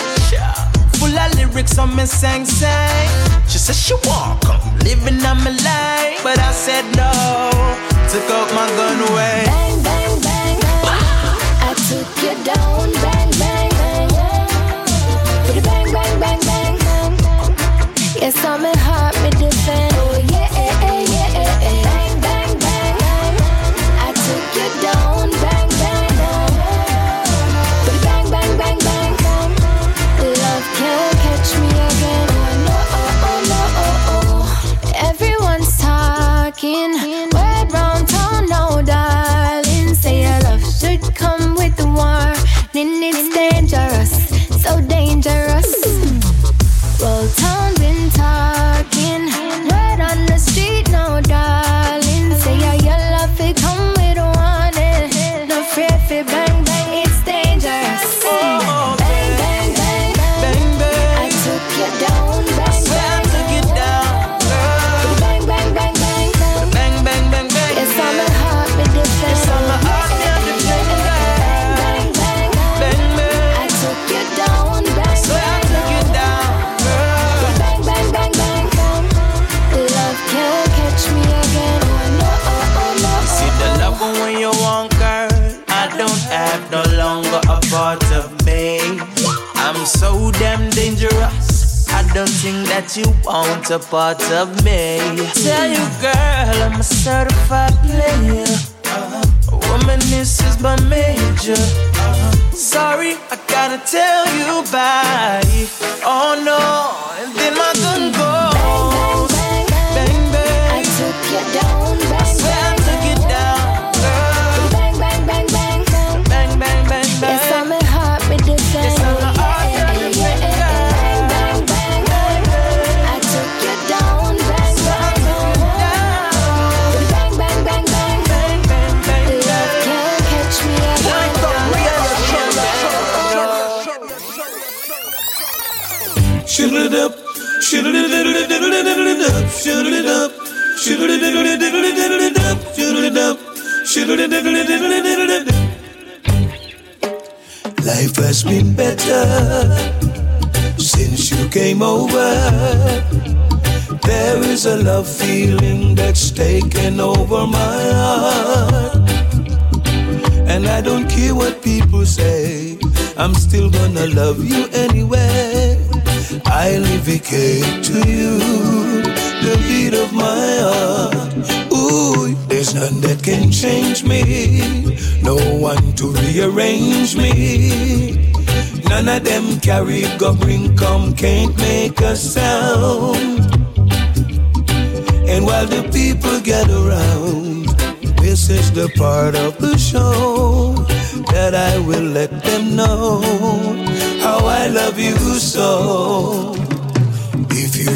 Full of lyrics on me sang sang. She said she want come living on my life, but I said no. Took out my gun away. Bang, bang, bang, bang. I took you down, bang, bang, bang. Bang, bang, bang, bang, bang. Yes, I'm a I that you want a part of me. Tell you, girl, I'm a certified player. Woman, this is my major. Sorry, I gotta tell you bye. Oh no, and then my gun goes. Life has been better since you came over. There is a love feeling that's taken over my heart. And I don't care what people say, I'm still gonna love you anyway. I dedicate to you the beat of my heart. Ooh, there's none that can change me, no one to rearrange me. None of them carry go bring come can't make a sound. And while the people get around, this is the part of the show that I will let them know how I love you so.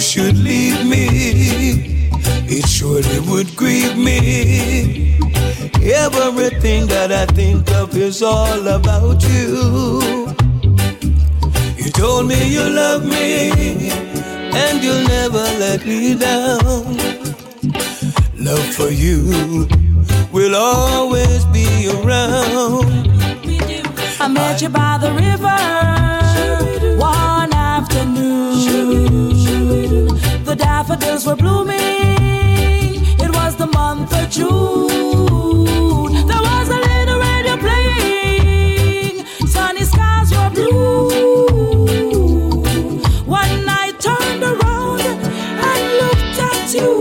Should leave me, it surely would grieve me. Everything that I think of is all about you. You told me you love me and you'll never let me down. Love for you will always be around. I met you by the river one afternoon the daffodils were blooming. It was the month of June. There was a little radio playing. Sunny skies were blue. When I turned around and looked at you.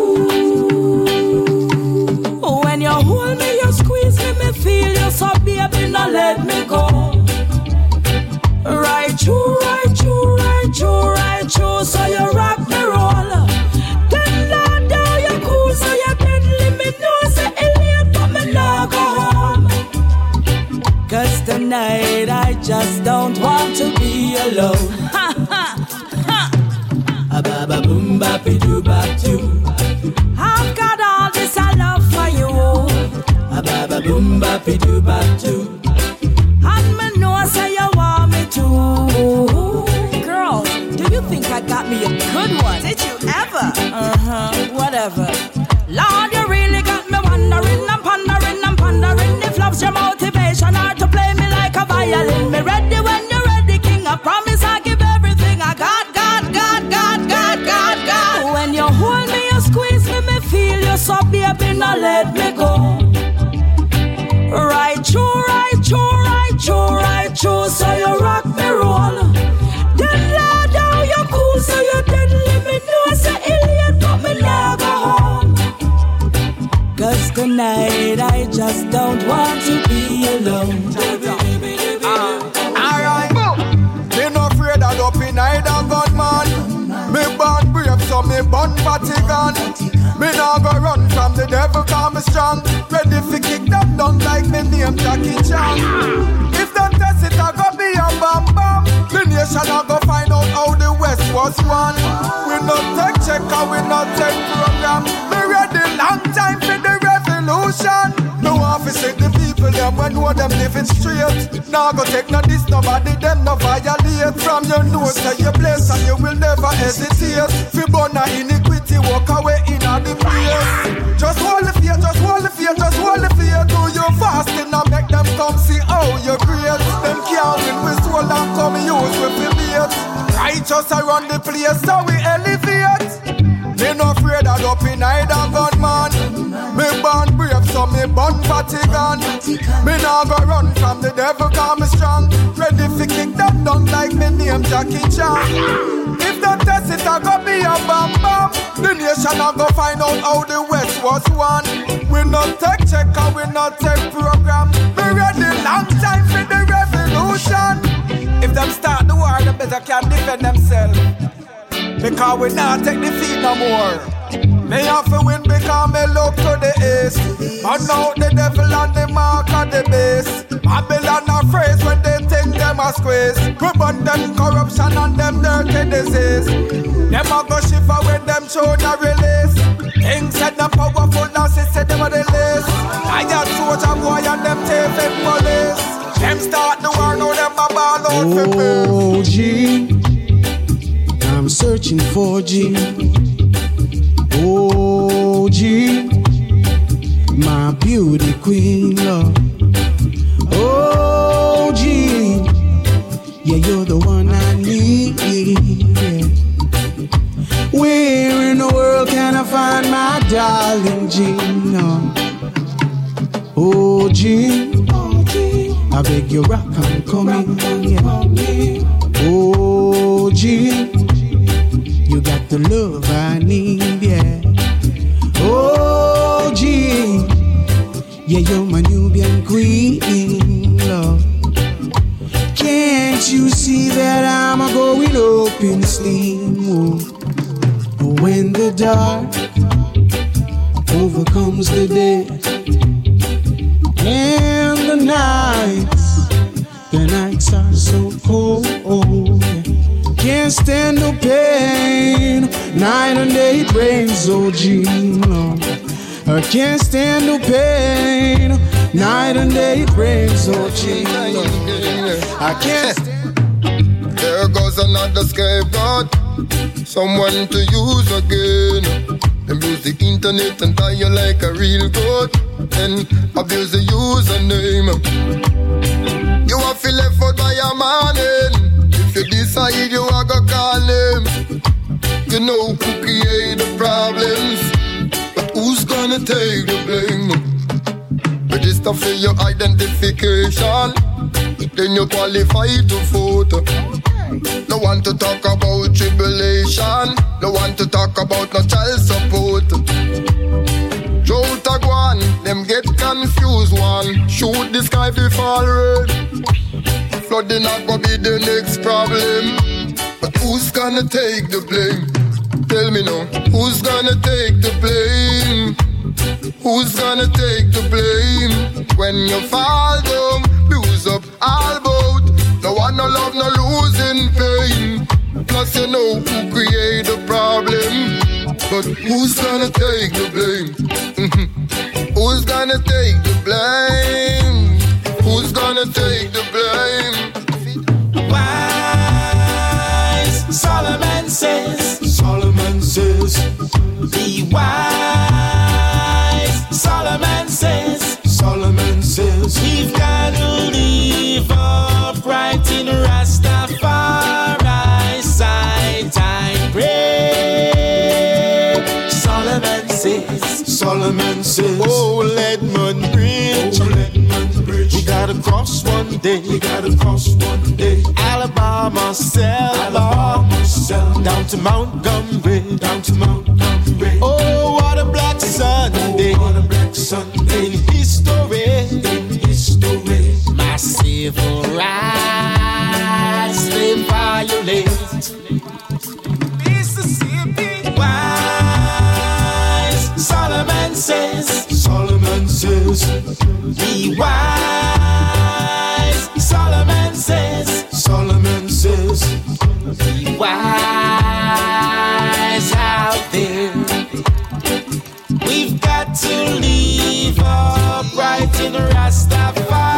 When you hold me, you squeeze me, me feel you so baby, now let me go. Right, you, right, you, right, you, right, you, so you alone. Ha ha ha. A ba ba boom ba be do ba do. I've got all this I love for you. A ba ba boom ba be do ba do. And me know say you want me to. Girl, do you think I got me a good one? Did you ever? Uh huh. Whatever. Lord, you really got me wondering and pondering and pondering if love's your motivation or to play me like a violin. Me ready, let me go. Right true, right true, right true, right true. So you rock me roll. Then lay down your cool, so you didn't let me know. Say alien, but me go home. Cause tonight I just don't want to be alone. Ah, alright, me no afraid of up in either gunman. Me born brave, so me born Vatican. Me now go run the devil, cause me strong. Ready for kick them down like me name Jackie Chan. If them test it, I go be a bam bam. The nation I go find out how the West was won. We no take check, and we no take program. Me ready long time for the revolution. No office with the people, them when know them living straight. Now go take no this, nobody them no violate. From your nose to your place, and you will never hesitate. Fi born a iniquity, walk away in a the place. Just hold the fear, just hold the fear, just hold the fear. Do your fasting and make them come see how you're great. Them can't win with soul and come use with the bait. Righteous around the place, so we elevate. Me no afraid of up in either gunman. Me born brave, so me born Vatican. Me now go run from the devil, cause me strong. Ready to kick them down like me name Jackie Chan. If them test it, I go be a bam bam. The nation I go find out how the West was won. We no take check and we no take program. Me ready long time for the revolution. If them start the war, they better can defend themselves. Because we not take defeat no more. Me have to win because me look to the east. Man out the devil and the mark of the base. Babylon a phrase when they them a squeeze. Them corruption and them dirty disease. Them a go shiver when them children release. Things said the powerful now say say them a the least. I got soldier boy and them thieving police. Them start the war now them a ball out for. Oh, G. I'm searching for G. Oh, G. My beauty queen, love. Find my darling? No. Oh, G. I beg you, rock, I'm coming. Oh, G. You got the love I need, yeah. Oh, G. Yeah, you're my Nubian queen, love. Can't you see that I'm a going up in steam? Oh? When the dark overcomes the day and the nights, the nights are so cold. Can't stand no pain. Night and day it rains, oh Lord. I can't stand no pain. Night and day it rains, oh Lord. I can't stand. [LAUGHS] There goes another scapegoat, someone to use again. Them use the internet and tie you like a real goat, and abuse the username. You are feel left out by a man. If you decide you are gonna call him, you know who create the problems, but who's gonna take the blame? Register for your identification, then you qualify to vote. No one to talk about tribulation, no one to talk about no child support. Joe Tagwan, them get confused one. Shoot the sky you fall. Flooding not gonna be the next problem. But who's gonna take the blame? Tell me now, who's gonna take the blame? Who's gonna take the blame? When you fall down, bruise up all bout. No love, no losing pain. Plus, you know who create the problem. But who's gonna take the blame? [LAUGHS] who's gonna take the blame? Who's gonna take the blame? Wise Solomon says, Solomon says, be wise. Solomon says, Oh, Ledmond Bridge, oh, Ledmond Bridge. We gotta cross one day, we gotta cross one day. Alabama, Selma, Alabama, Selma. down to Montgomery, down to Montgomery. Oh, what a black Sunday, oh, what a black Sunday in history, Solomon be wise. Solomon says, Solomon says, be wise out there. We've got to live upright in Rastafari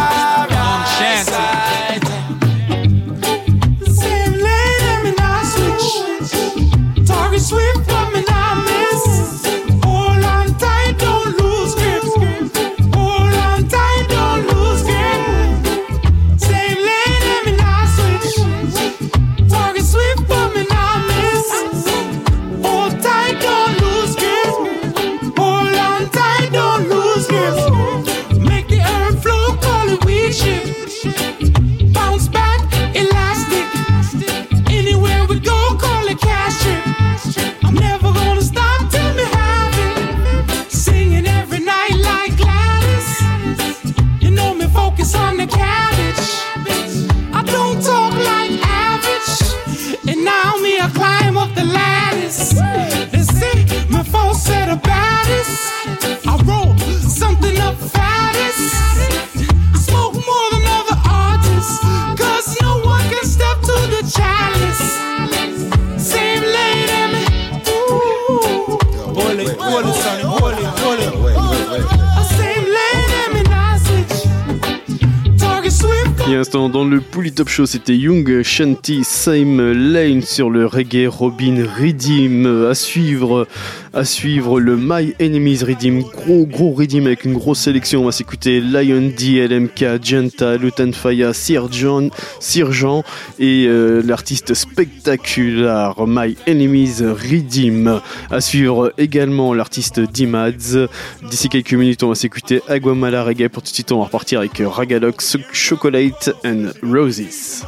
dans le Pouli Top Show, c'était Young Shanti Same Lane sur le reggae Robin Redeem. À suivre, à suivre le My Enemies Redeem. Gros, gros Redeem avec une grosse sélection. On va s'écouter Lion D, LMK, Genta, Lutan Faya, Sir John, Sir Jean et euh, l'artiste spectaculaire My Enemies Redeem. À suivre également l'artiste D-Mads. D'ici quelques minutes, on va s'écouter Aguamala Reggae. Pour tout de suite, on va repartir avec Ragalox, Chocolate and Roses.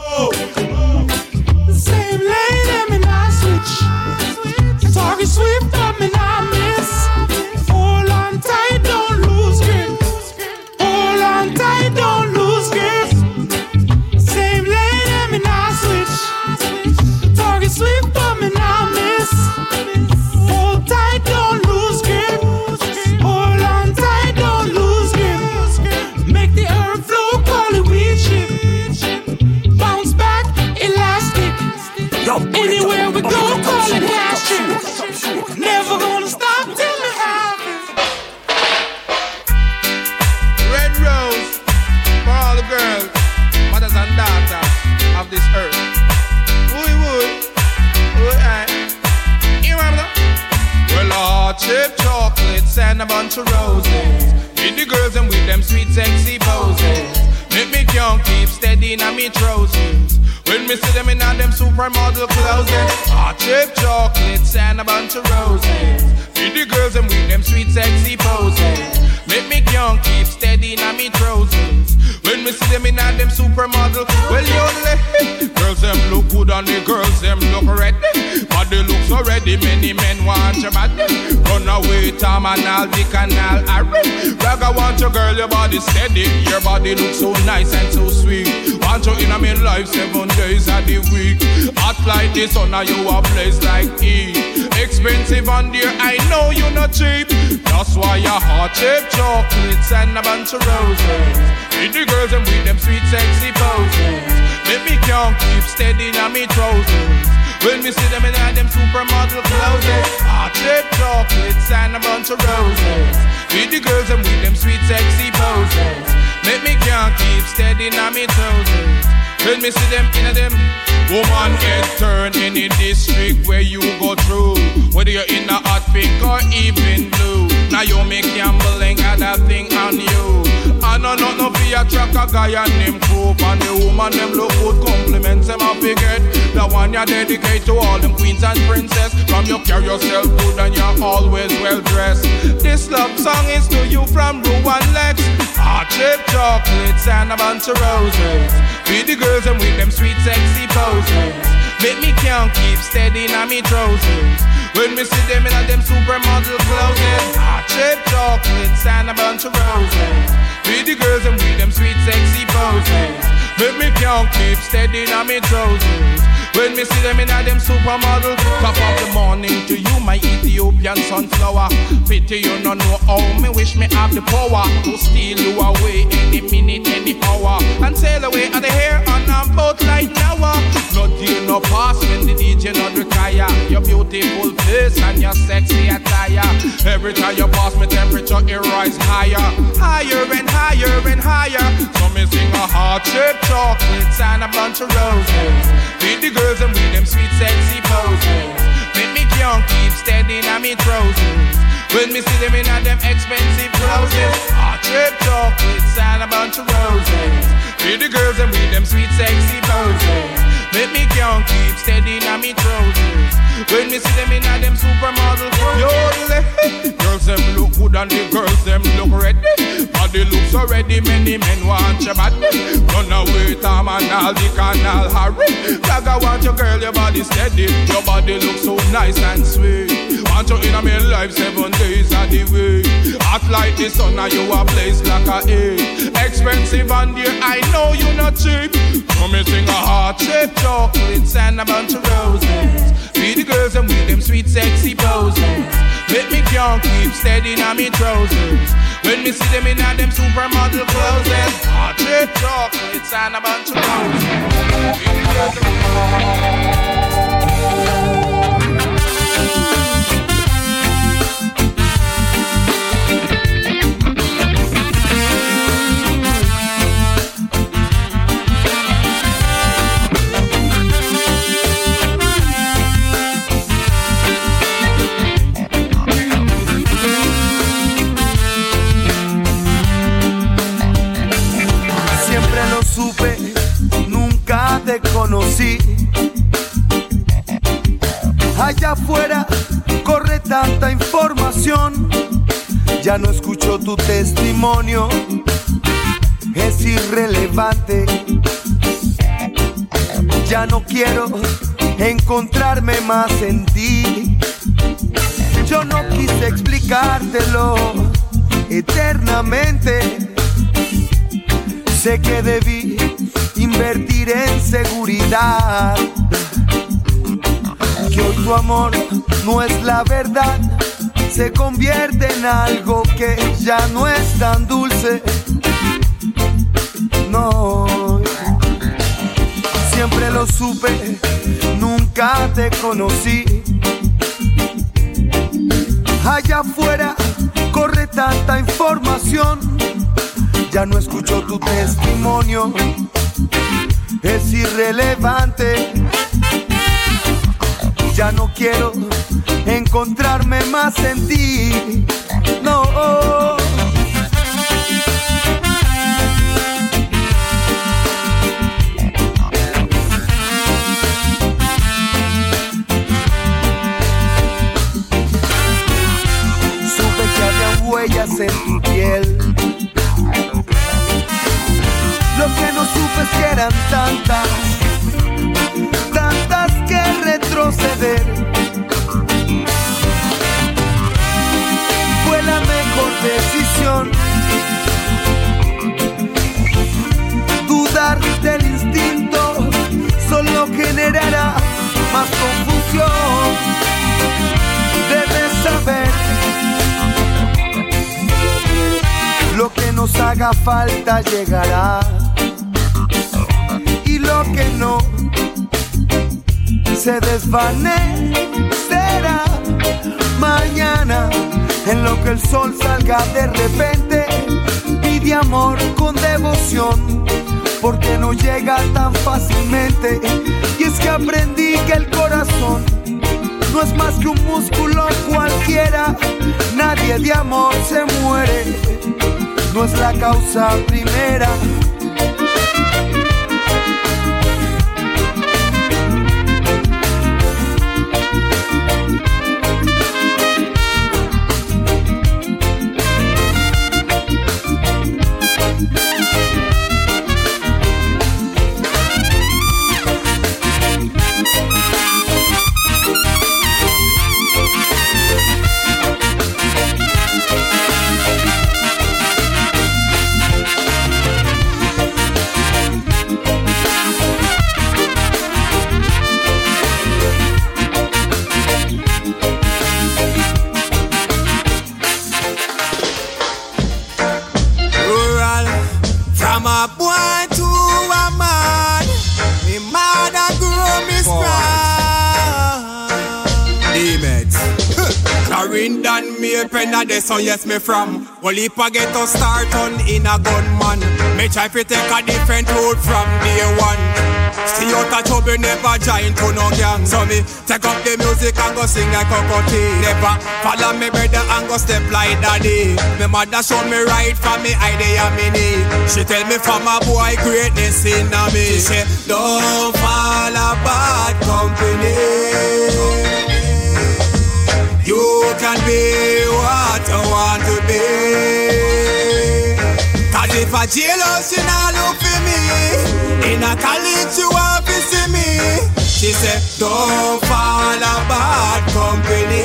Roses. With the girls and with them sweet sexy poses. Make me can't keep steady in me trousers. When me see them in a them supermodel clothes. Hot chip chocolates and a bunch of roses. With the girls and with them sweet sexy poses. Make me can't keep steady in me trousers. When me see them in them supermodel, well you only girls them look good and the girls them look ready. But they look so ready, many men want your body. Run away, Tom and all and all Harry. Rag I want your girl, your body steady. Your body looks so nice and so sweet. Want you in a me life seven days of the week. Hot like sun, now you a place like E. Expensive on dear, I know you're not cheap. That's why your hot chip chocolates and a bunch of roses. With the girls and with them sweet sexy poses. Make me can't keep steady on me trousers. When me see them in them supermodel clothes, hot chip chocolates and a bunch of roses. Feed the girls and with them sweet sexy poses. Make me can't keep steady on me trousers. When me see them in them Woman head in any district where you go through Whether you're in a hot pink or even blue Naomi Campbell ain't got that thing on you I know not no fear track a guy and him coop And the woman them look good compliments them a forget The one you dedicate to all them queens and princess. From you carry yourself good and you're always well dressed. This love song is to you from Ru and Lex. Hot chip chocolates and a bunch of roses. Feed the girls and with them sweet sexy poses. Make me can't keep steady in me trousers. When me see them in them supermodel clothes Hot chip chocolates and a bunch of roses Feed the girls and with them sweet sexy poses. Make me can't keep steady in my trousers. When me see them in a them supermodel Top of the morning to you my Ethiopian sunflower. Pity you no know how me wish me have the power To steal you away any minute, any hour. And sail away on the hair on a boat like Noah No deal, no pass when the DJ not require Your beautiful face and your sexy attire. Every time you pass me temperature it rise higher. Higher and higher and higher. So me sing a heart shaped chocolates and a bunch of roses. Feed the girls and with them sweet sexy poses. Make me can't keep steady in me trousers. When me see them in a them expensive clothes. Hot chip chocolates and a bunch of roses. Feed the girls and with them sweet sexy poses. Make me can't keep steady in me trousers. When me see them in a them supermodel clothes. Girls them look good and the girls them look ready. Body looks so ready, many men want your body. Run away, Tom and all the canal Harry. Cause I want your girl, your body steady. Your body looks so nice and sweet. Want you in a my life seven days of the week. Hot like the sun and you a blaze like a egg. Expensive and dear, I know you not cheap. So me sing a heart shaped chocolates and a bunch of roses. Feed the girls and with them sweet sexy poses. Make me can't keep steady in me trousers. When me see them in them supermodel clothes. Shaped chocolates and a bunch of roses. Allá afuera corre tanta información, ya no escucho tu testimonio, es irrelevante. Ya no quiero encontrarme más en ti. Yo no quise explicártelo eternamente. Sé que debí invertir en seguridad. Que tu amor no es la verdad, se convierte en algo que ya no es tan dulce. No, siempre lo supe, nunca te conocí. Allá afuera corre tanta información, ya no escucho tu testimonio es irrelevante. Ya no quiero encontrarme más en ti. No. Supe que había huellas en tu piel lo que no supe es que eran tantas, tantas Fue la mejor decisión. Dudar del instinto solo generará más confusión. Debes saber lo que nos haga falta llegará. Y lo que no se desvanecerá mañana en lo que el sol salga de repente. Pide amor con devoción porque no llega tan fácilmente. Y es que aprendí que el corazón no es más que un músculo cualquiera. Nadie de amor se muere no es la causa primera so yes me from. Only I get to start on in a gunman Me try to take a different route from day one. See out a trouble never join to no gang. So me take up the music and go sing like cocotte Never follow me brother and go step like daddy. Me mother show me right from me idea mini She tell me from a boy greatness in a me. She say don't follow bad company you can be what you want to be. Cause if a jealous, you not look for me. In a college, you want to see me. She said, don't fall a bad company.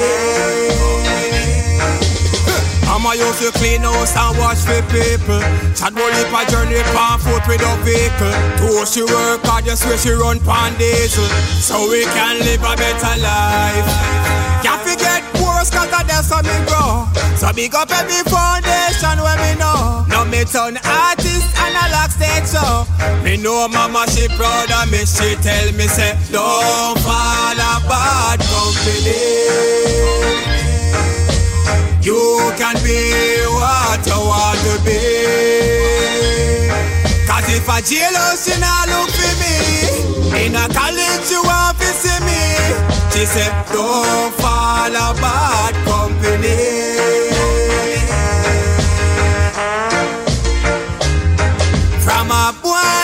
Mama used to clean house and wash for people. Chad will leap a journey on foot with a vehicle. To she work hard, just where she run pan diesel. So we can live a better life. Can't forget cause that's how me grow. So big up every foundation where me know. Now me turn artist and a lock stage show. Me know mama she proud of me. She tell me say don't fall a bad company. You can be what you want to be. Cause if a jealous, you not look for me. In a college, you to see me. She said, don't fall a bad company. From a boy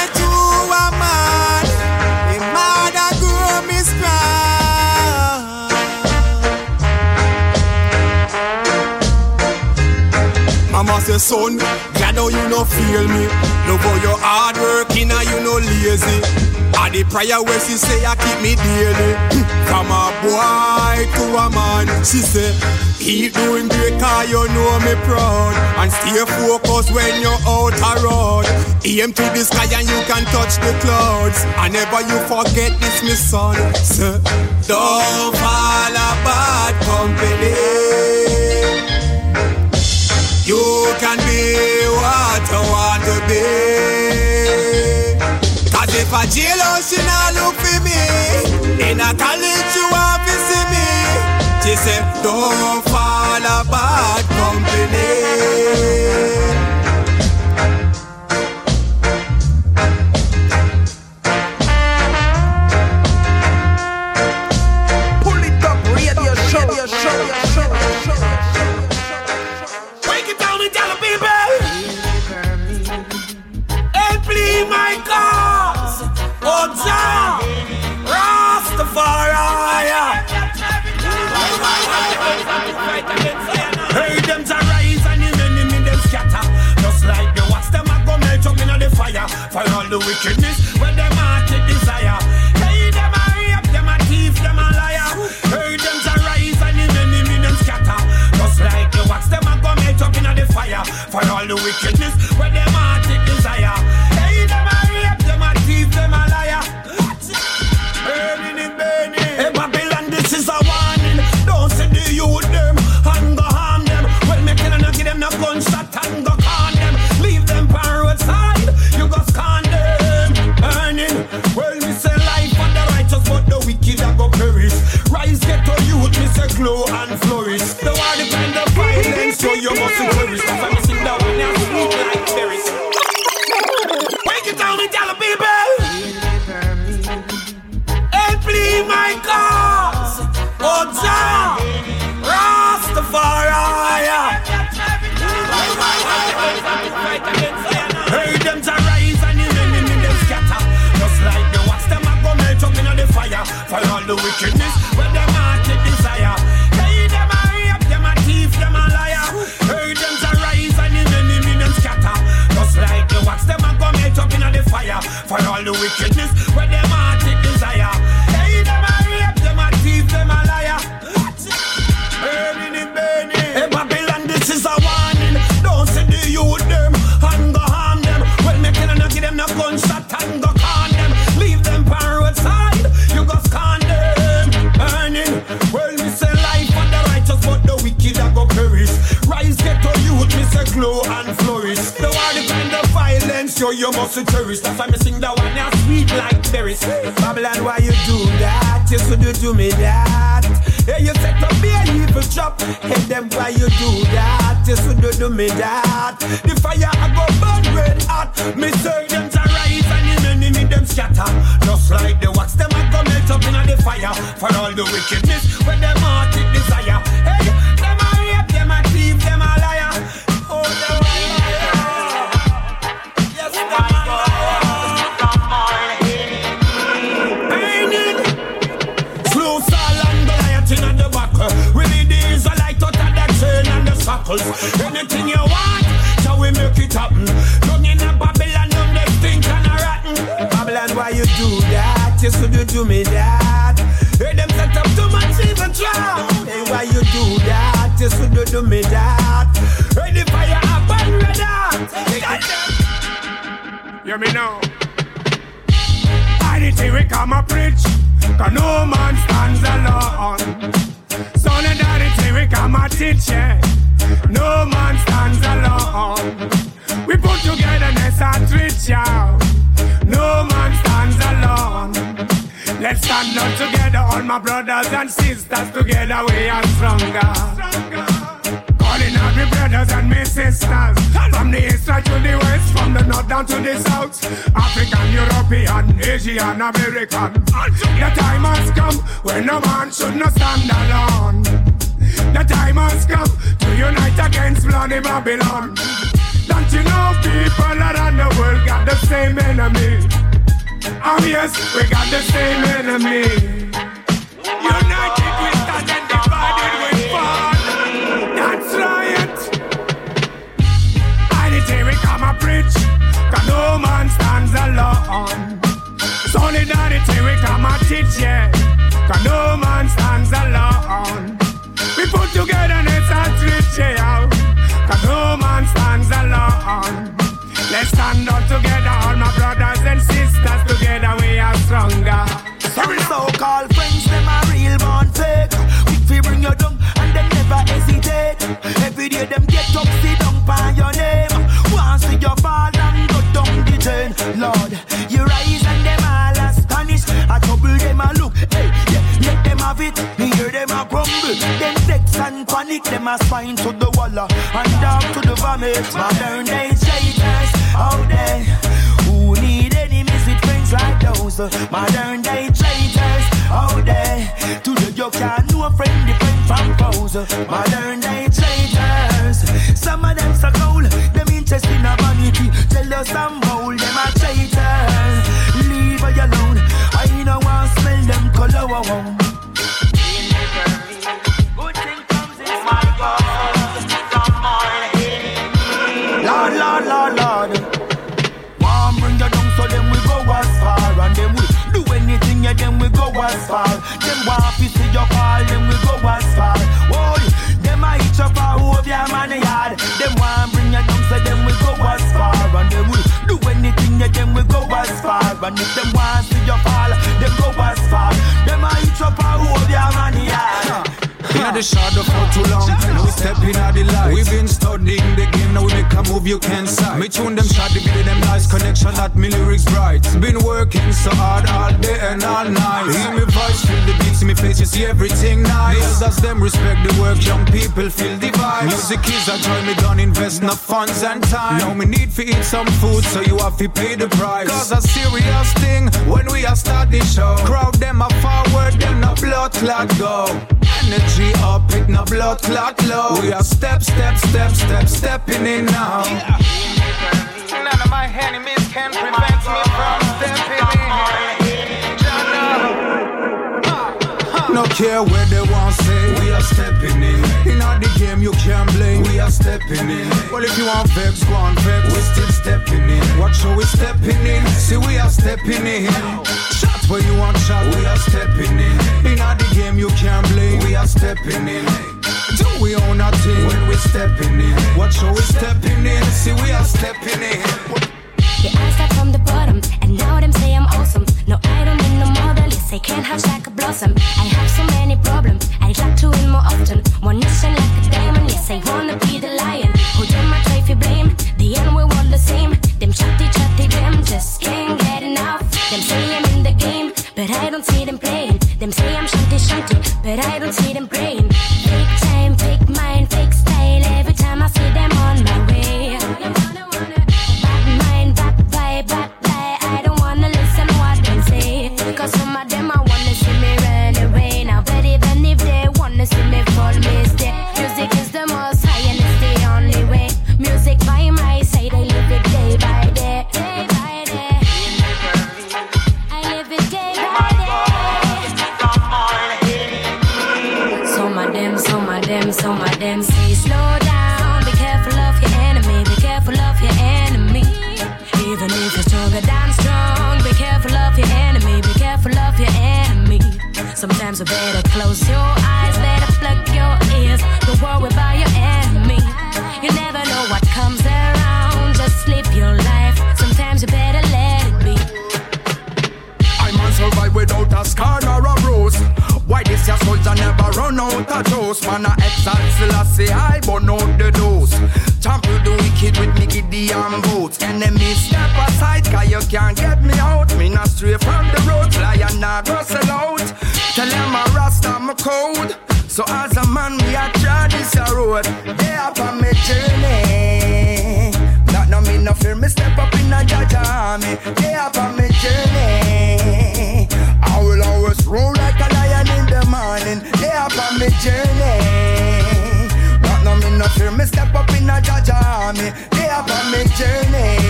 say, son, glad how you no feel me. Love how your hard working and you no lazy. And the prayer where she say I keep me daily. [CLEARS THROAT] From a boy to a man, she say, keep doing great cause you know me proud. And stay focused when you're out a road. Aim to the sky and you can touch the clouds. And never you forget this, my son. Say, don't fall a bad company. You can be what you want to be. If a jealous, she not look for me. In a college, you want to see me. She said, don't fall a bad company. For all the wickedness where them heart desire. Hey, them a rape, them a thief, them a liar. Hey, them to rise and the enemy them scatter. Just like the wax, them a go melt up in the fire for all the wickedness glow and flourish. The on violence, so you must cherish. That's why me one, like berries. It down, Italian people. Hey, please, my cause. Oza, Rastafari. Hey, rise and the them scatter. Just like the them a go melt up in the fire. For all the wickedness, violence, yo, you must cherish. That's why me sing that one, now sweet like berries. Babylon, why you do that? You should do me that. Yeah, you set up be an evil trap. Hey, them why you do that? You should do me that. The fire I go burn red hot. Me say them to rise and the enemy them scatter. Just like the wax them I go melt up in the fire. For all the wickedness when them heart it desire. And. Anything you want, so we make it happen. Young in a Babylon, none they think and a rotten. Babylon, why you do that? You should do me that. Hey, them set up too much evil trap. Hey, why you do that? You should do me that. Hey, the fire up and red goddamn. You me know. Anything we come a preach, cause no man stands alone. Solidarity we come a teach, yeah. No man stands alone. We put togetherness and reach out. No man stands alone. Let's stand up together, all my brothers and sisters. Together we are stronger. Calling out my brothers and my sisters From the east right to the west From the north down to the south African, European, Asian, American The time has come When no man should not stand alone The time has come To unite against bloody Babylon Don't you know people around the world Got the same enemy Oh yes, we got the same enemy United we stand and divided we fall that's right. Anything we come a preach, cause no man stands alone. Solidarity we come a teach, yeah, cause no man stands alone. We put togetherness and reach, yeah, cause no man stands alone. Let's stand up together, all my brothers and sisters, together we are stronger. Some so-called friends, them are real born fake. Quick fi bring you down and them never hesitate. Every day them get up, sit down by your name. Once see you fall and go down the drain. Lord, you rise and them all astonished. I trouble them a look, hey, yeah, let them have it. Grumble. Them vex and panic, them a spine to the wall uh, and down to the vomit. Modern day traitors out there who need enemies with friends like those. Modern day traitors out there. Today you can't know a friend different from foes. Modern day traitors. Some of them so cold, them interest in a vanity. Jealous and bold, them a traitors. Leave her alone. I know want smell them color. As far Them want to see your fall then we go as far Whoa, them a hit you for over your money yard Them want bring you down so then we go as far And then we do anything yeah then we go as far And if them want to see your fall them go as far Them a hit you for over your money yard In the shadow for too long. Now we step in the light. We've been studying the game, now we make a move you can't sight. Me tune them shot, video them nice connection, that me lyrics bright. Been working so hard all day and all night. Hear me voice, feel the beats in me face, you see everything nice. The elders them respect the work, young people feel the vibe. Music is a joy, me don't invest no funds and time. Now me need to eat some food, so you have to pay the price. Cause a serious thing when we are start the show. Crowd them a forward, them no blood clot go. Energy up, it no blood clot low. We are step, step, step, step, stepping in now. None of my enemies can prevent me from stepping in. No care where they want say, we are stepping in. In all the game you can't blame, we are stepping in. Well if you want vex, go on vex, we still stepping in. Watch how we stepping in, see we are stepping in. Shot where you want shot, we are stepping in. In all the game you can't blame, we are stepping in. Do we own our thing when we stepping in? Watch how we stepping in, see we are stepping in. Yeah, I start from the bottom, and now them say I'm awesome. No, I don't need no model, yes, I can't have like a blossom. I have so many problems, I'd like to win more often. One nation like a diamond, yes, I wanna be the lion. Of juice? Man, I exalt Selassie, I burn out the dose. Trample the wicked with me Gideon boots. Enemies step aside, cause you can't get me out. Me not stray from the road, and not sell out. Tell them I'm rasta, I'm a code. So as a man, me a try this a road. They up on me journey. Not no me no fear, me step up in a judge army. They up on me journey. Me journey. Not no me no fear, me step up in a judge army. They up on me journey.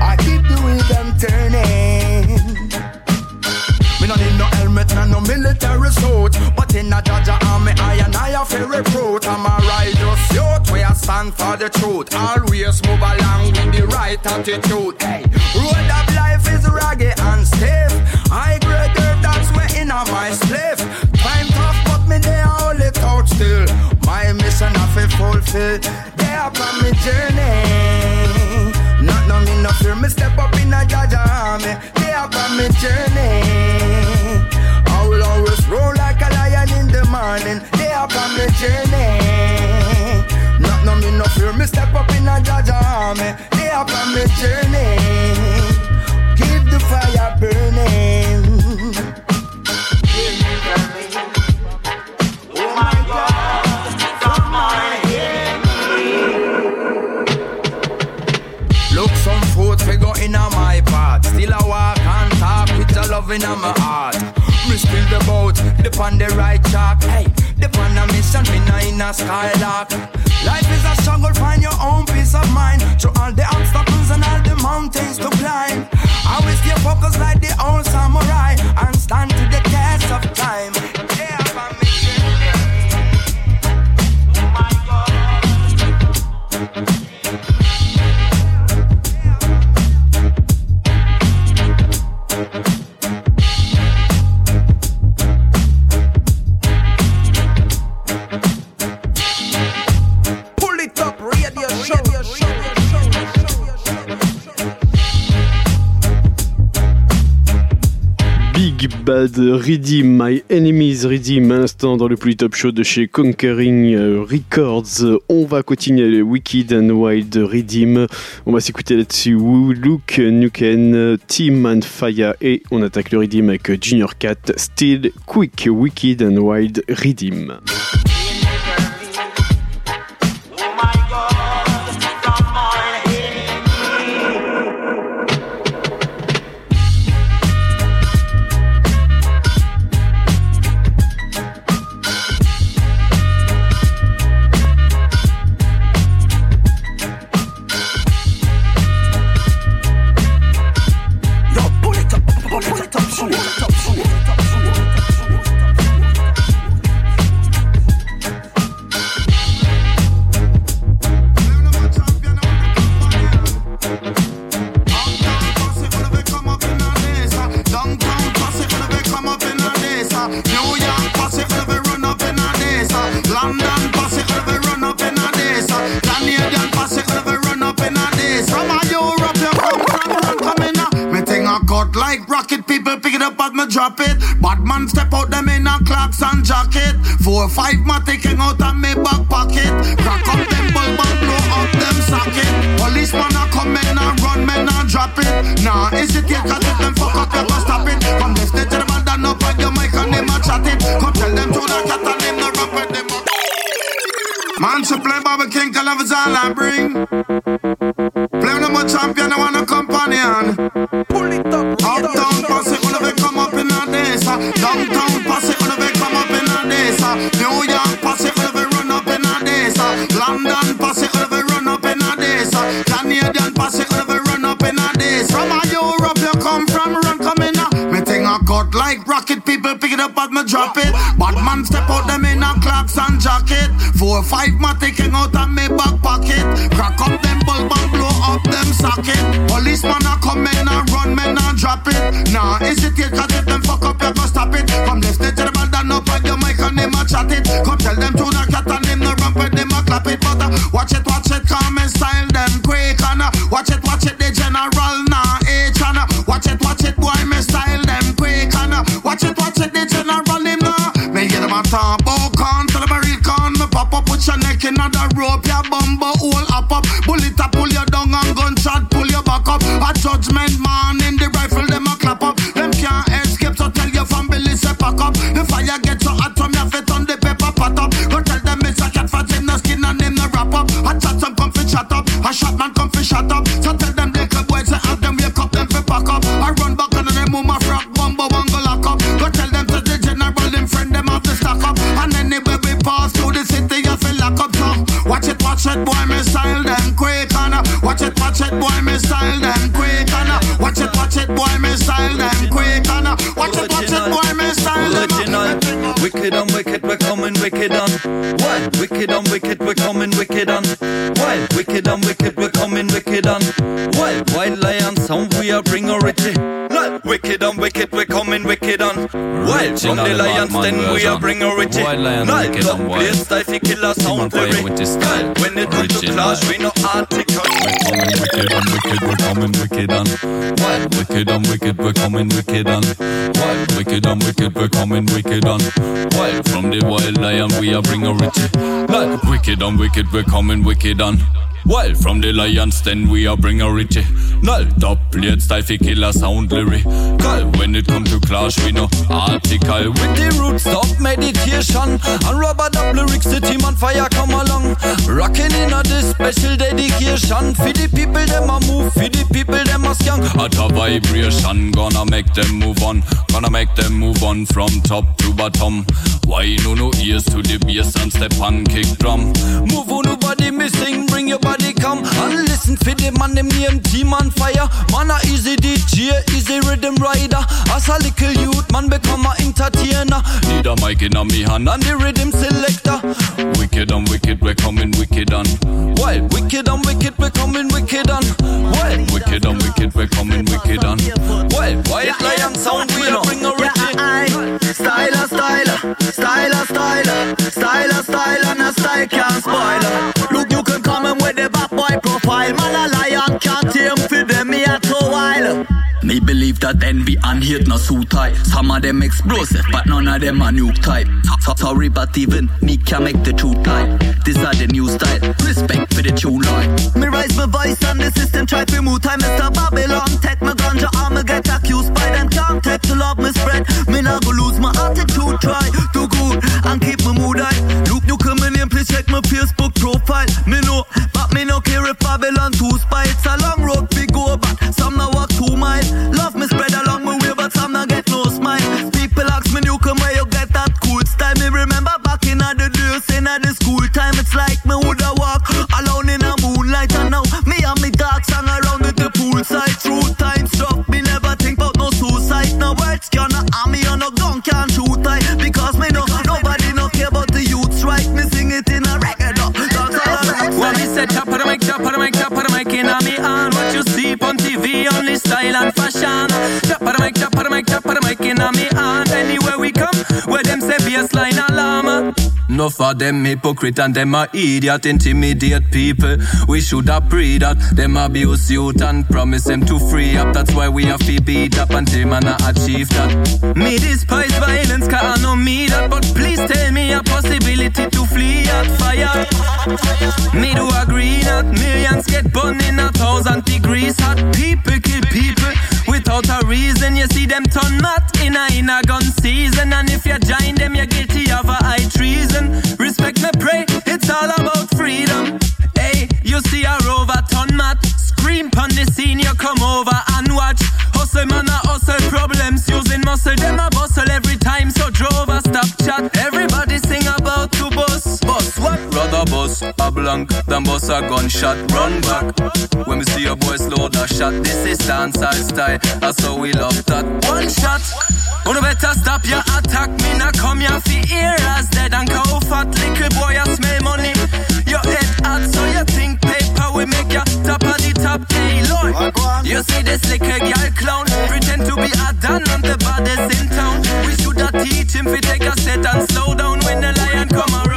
I keep the wheel them turning. Me no need no helmet, no no military suit But in a Jah Jah army, I and I have to recruit I'm a righteous youth, we a stand for the truth Always move along with the right attitude Hey, road of life is rugged and stiff I grade earth, that's where in a my slave still My mission I feel fulfill They up on me journey Not no me no fear, me step up in a Jah Jah army They up on me journey I will always roll like a lion in the morning. They up on the journey. Not no me no fear, me step up in a Jah Jah army. They up on the journey. Enemies Redeem, instant dans le plus top show de chez Conquering euh, Records. On va continuer le Wicked and Wild Redeem. On va s'écouter là-dessus Luke Nuken, Team and Fire et on attaque le Redeem avec Junior Cat, Still Quick, Wicked and Wild Redeem. Drop it. Bad man step out them in a clocks and jacket. Four five ma taking out of me back pocket. Crack up them bulb and blow up them socket. Policeman a come in and run men and drop it. Nah, is it here cause if them fuck up you go stop it. From left to the man down up on your mic and them a chat it. Come tell them to the cat and them no run with them. Man cause love is all I bring. Downtown posse, wanna be come up in a days. New York posse, wanna be run up in a days. London posse, wanna be run up in a days. Canadian posse, wanna be run up in a days. From a Europe, you come from, run come in a. Me thing I cut like rocket, people pick it up as me drop it. Bad man step out them in a clocks and jacket. Four five ma taking out of me back pocket. Crack up them bulb and blow up them socket. Policeman a come drop it. Nah, hesitate cause if them fuck up you go stop it. Come it to the ball down up on your mic and them a chat it. Come tell them to the cat and them no ramp them a clap it. But uh, watch it, watch it, come and style them quick and uh, watch it, watch it, the general nah H and uh, watch it, watch it, boy me style them quick and uh, watch it, watch it, the general him nah. Me hear them a talk on. Wild, from the lions, then we are bring original. Night, top play style, fi killer sound lyric. Style, when it comes to clash, we no article. We're coming wicked and wicked, we're coming wicked on. Wild, wicked and wicked, we're coming wicked on. Wild, wicked and wicked, we're coming wicked on. Wild, from the wild lion, we are bring original. Wicked and wicked, we're coming wicked on. Wild from the lions, then we are bring original. Top plate style, fi killer sound lyric. When it come to clash, we no article. With the roots of meditation and rubber dub lyrics, the team on fire come along. Rocking in a this special dedication. For the people, them a move, for the people, them a skunk. At a vibration, gonna make them move on. Gonna make them move on from top to bottom. Why no no ears to the bass and step on kick drum. Move on, nobody missing, bring your body come and listen for the man, them name team on fire. Man a easy DJ, easy rhythm rider. As a little youth, man become a entertainer. Need a mic in a me hand and the rhythm selector. Wicked and wicked, we're coming wicked on. Wild, wicked and wicked, we're coming wicked on. Wild, wicked and wicked, we're coming wicked on. Wild, wild lion sound, we bring original. Styler, styler, styler, styler, styler, styler, and a style can't spoil. Look, you can come in with the bad boy profile. Man, a lion can't tame for them, me a two while. Me believe that envy and hate no suit tight. Some of them explosive, but none of them are nuke type. So, sorry, but even me can make the truth type. This are the new style. Respect for the tune line. Me rise my voice and the system try to move time. Mr. Babylon, take my ganja, I'ma get accused by them. Can't take to love me spread. Me not go lose my attitude. Try to good and keep my mood high. My Facebook profile. Me know, but me no care if Babylon too spy. It's a long road we go, but some now walk two miles. Love me spread along my way, but some now get no smile. People ask me, you come where you get that cool style. Me remember back in the days, in the school time, it's like me woulda walk alone in the moonlight, and now me and me dark song around with the poolside. True time stuff, me never think about no suicide. No words can harm me, or no gun can shoot I because me know nobody no care about the youths, right? Me sing it in said top of the mic, of the mic, of the mic in me on. What you see on TV, only style and fashion. Top of the mic, of the mic, of the mic in me on. Anywhere we come, where them say baseline alarm. No of them hypocrite and them a idiot, intimidate people. We should have pre that. Them abuse youth and promise them to free up. That's why we have to beat up until man a achieve that. Me despise violence, I know me that. But please tell me a possibility to flee at fire. Me do agree that millions get burned in a thousand degrees. Hot people kill people without a reason. You see them turn mad in a in a gun season, and if you're guilty bus a blank than bus a gunshot. Run back. When we see a boy slow the shot, this is dancehall style. That's how we love that. One shot. Gonna better stop your attack. Me not come here fi ear as dead and cow fat. Little boy, I smell money. Your head hot, so you think paper we make you top of the top. Hey Lord, you see this little girl clown pretend to be a dan and the baddest in town. We shoulda teach him fi take a set and slow down when the lion come around.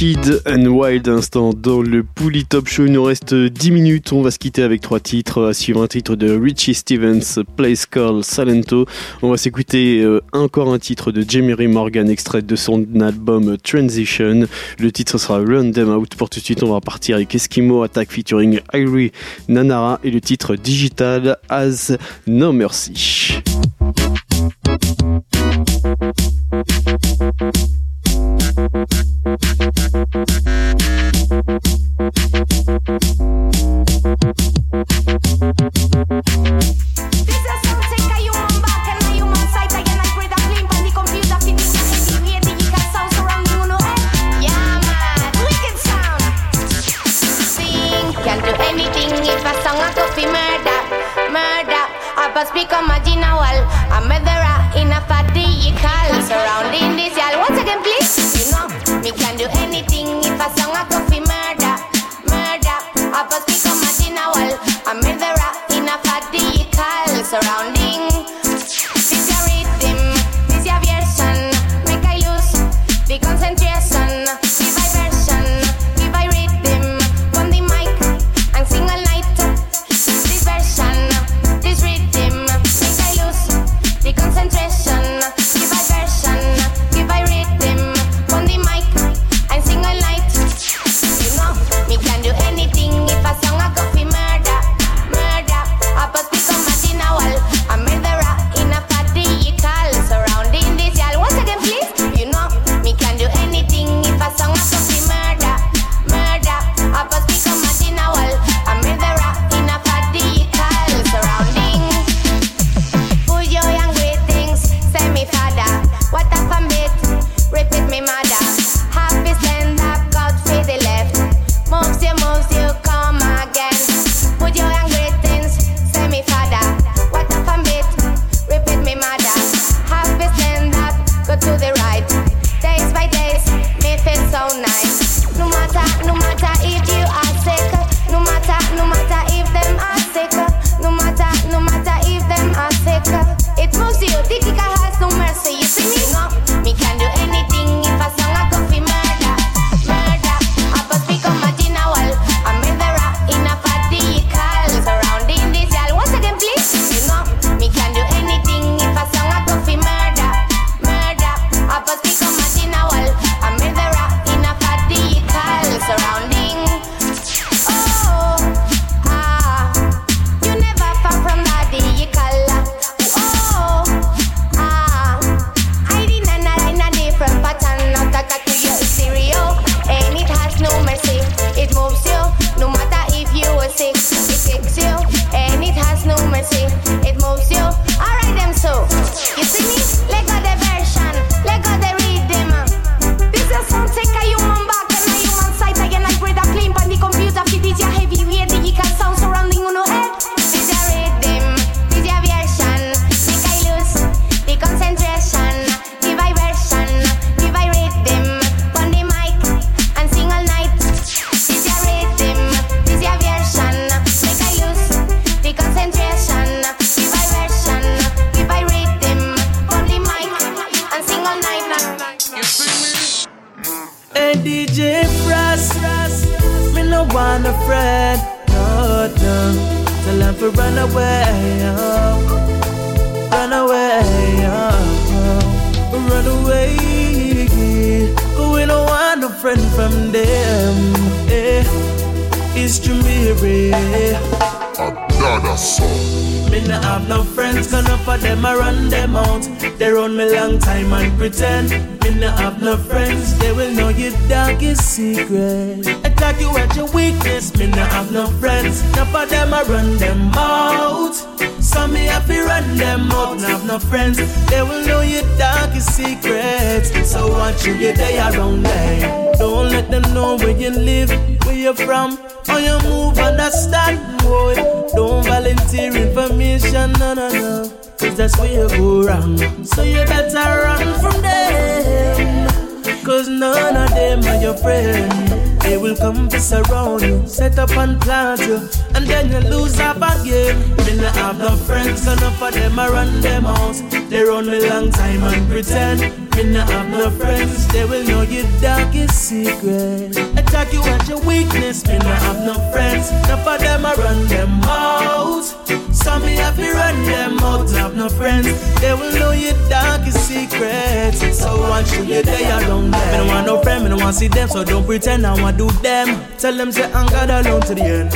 Wicked and Wild instant dans le Pouli Top Show. Il nous reste 10 minutes. On va se quitter avec trois titres. À suivre un titre de Richie Stevens, Place Call Salento. On va s'écouter euh, encore un titre de Jamie Morgan, extrait de son album Transition. Le titre sera Run Them Out. Pour tout de suite, on va partir avec Eskimo Attack featuring Irie Nanara et le titre Digital As No Mercy. A song a coffee of them I run them out. They run me long time and pretend. Me not have no friends, they will know your darkest secret. Attack you at your weakness. Me not have no friends, enough of them I run them out. Some me have to run them out. Have no friends, they will know your darkest secrets. So once you get there around them, me don't want no friend, me don't want see them, so don't pretend I want do them. Tell them say I'm God alone to the end.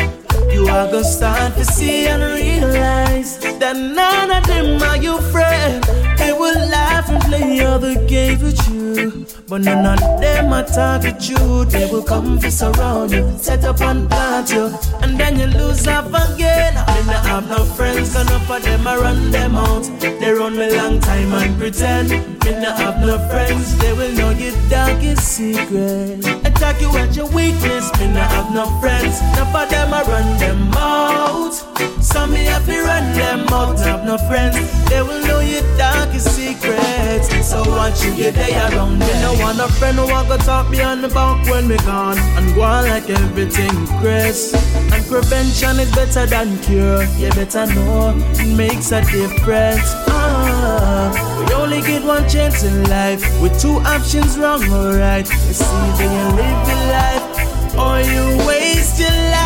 You are gonna start to see and realize that none of them are your friend. They will laugh and play other games with you, but none of them are target you. They will come to surround you, set up and plant you, and then you lose up again. Then I have no friends, gonna them I run them out. They run me long time and pretend. Me not have no friends, they will know your darkest secret. Attack you at your weakness, me not have no friends. None for them I run them out. Some me have to run them out, have no friends. They will know your darkest secrets. So watch you get there around them. No want a friend who want to talk behind the back when we gone and go on like everything grace. And prevention is better than cure. You better know it makes a difference. Ah, we only get one chance in life with two options wrong or right. It's either you live your life or you waste your life.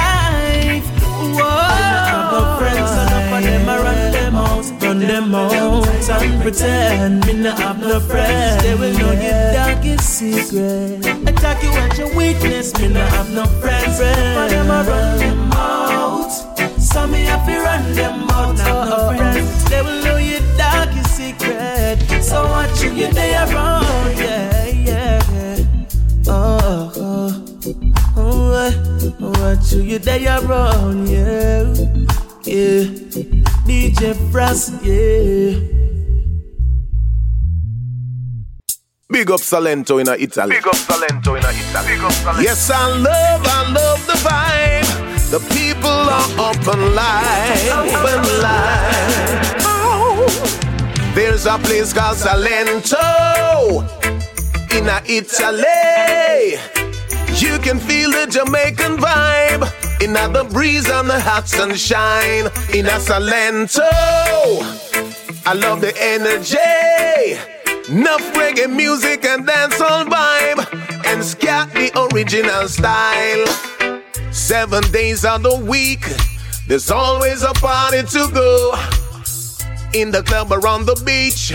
Whoa. friends, enough of them I run them out, run them out and pretend me not have no friends. They will know your darkest secret. Attack you at your weakness, me not have no friends. For them I run them out. Some me have to run them out, have no oh, oh, oh. friends. They will know your darkest secret. So watch you get there around, yeah, yeah. Oh, oh, oh, what, what you get there around, yeah, yeah. DJ Frost, yeah. Big up Salento in Italy. Big up Salento in Italy. Big up Salento. Yes, I love, I love the vibe. The people are up and live, up and live. Oh. There's a place called Salento in Italy. You can feel the Jamaican vibe in the breeze and the hot sunshine in a Salento. I love the energy. Enough reggae music and dancehall vibe and scat the original style. Seven days of the week, there's always a party to go. In the club or on the beach,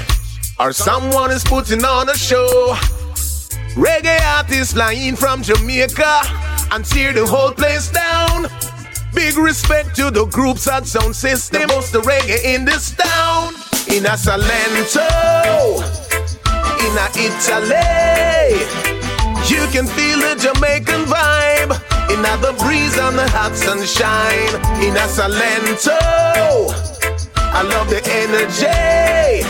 or someone is putting on a show. Reggae artists flying from Jamaica and tear the whole place down. Big respect to the groups and sound system, most the reggae in this town. In a Salento, in a Italy, you can feel the Jamaican vibe. In a the breeze and the hot sunshine. In a Salento, I love the energy.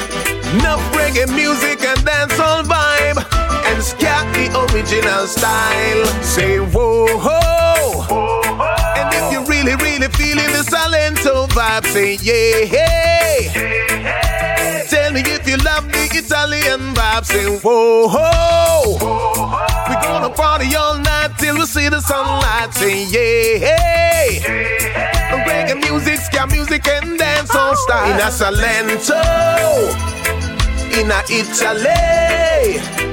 Enough reggae music and dancehall vibe and scat the original style. Say whoa ho. And if you're really, really feeling the Salento vibe, say yeah. Hey. Tell me if you love the Italian vibe, say whoa ho. We're gonna party all night till we see the sunlight, say yeah. Hey. Reggae music, ska music, and dancehall oh, style. In a Salento, in a Italy.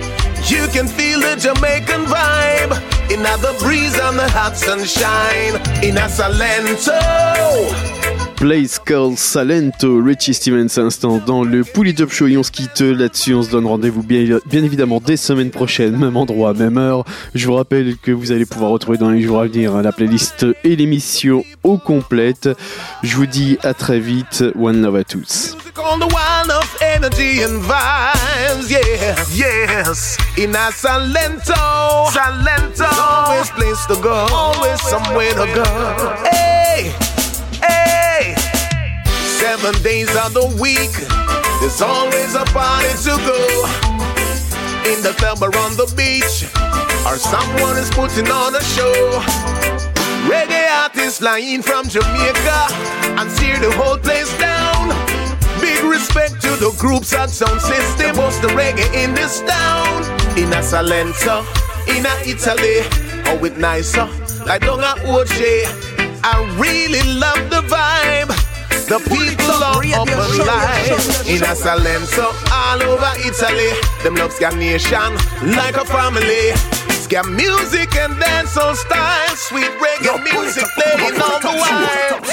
You can feel the Jamaican vibe in the breeze and the hot sunshine in a Salento. Place Call Salento, Richie Stevens instant dans le Pouli Top Show et on se quitte là-dessus. On se donne rendez-vous bien, évidemment dès semaine prochaine, même endroit, même heure. Je vous rappelle que vous allez pouvoir retrouver dans les jours à venir la playlist et l'émission au complète. Je vous dis à très vite. One love à tous. Seven days of the week, there's always a party to go. In the club or on the beach, or someone is putting on a show. Reggae artists flying from Jamaica and tear the whole place down. Big respect to the groups and sound system. Most the reggae in this town. In a Salento, in a Italy, oh it nicer. Like down a Oche. I really love the vibe. The people are open and in a Salento, all over Italy. Them love Scanation like a family. Ska music and dancehall style, sweet reggae music playing on the wild.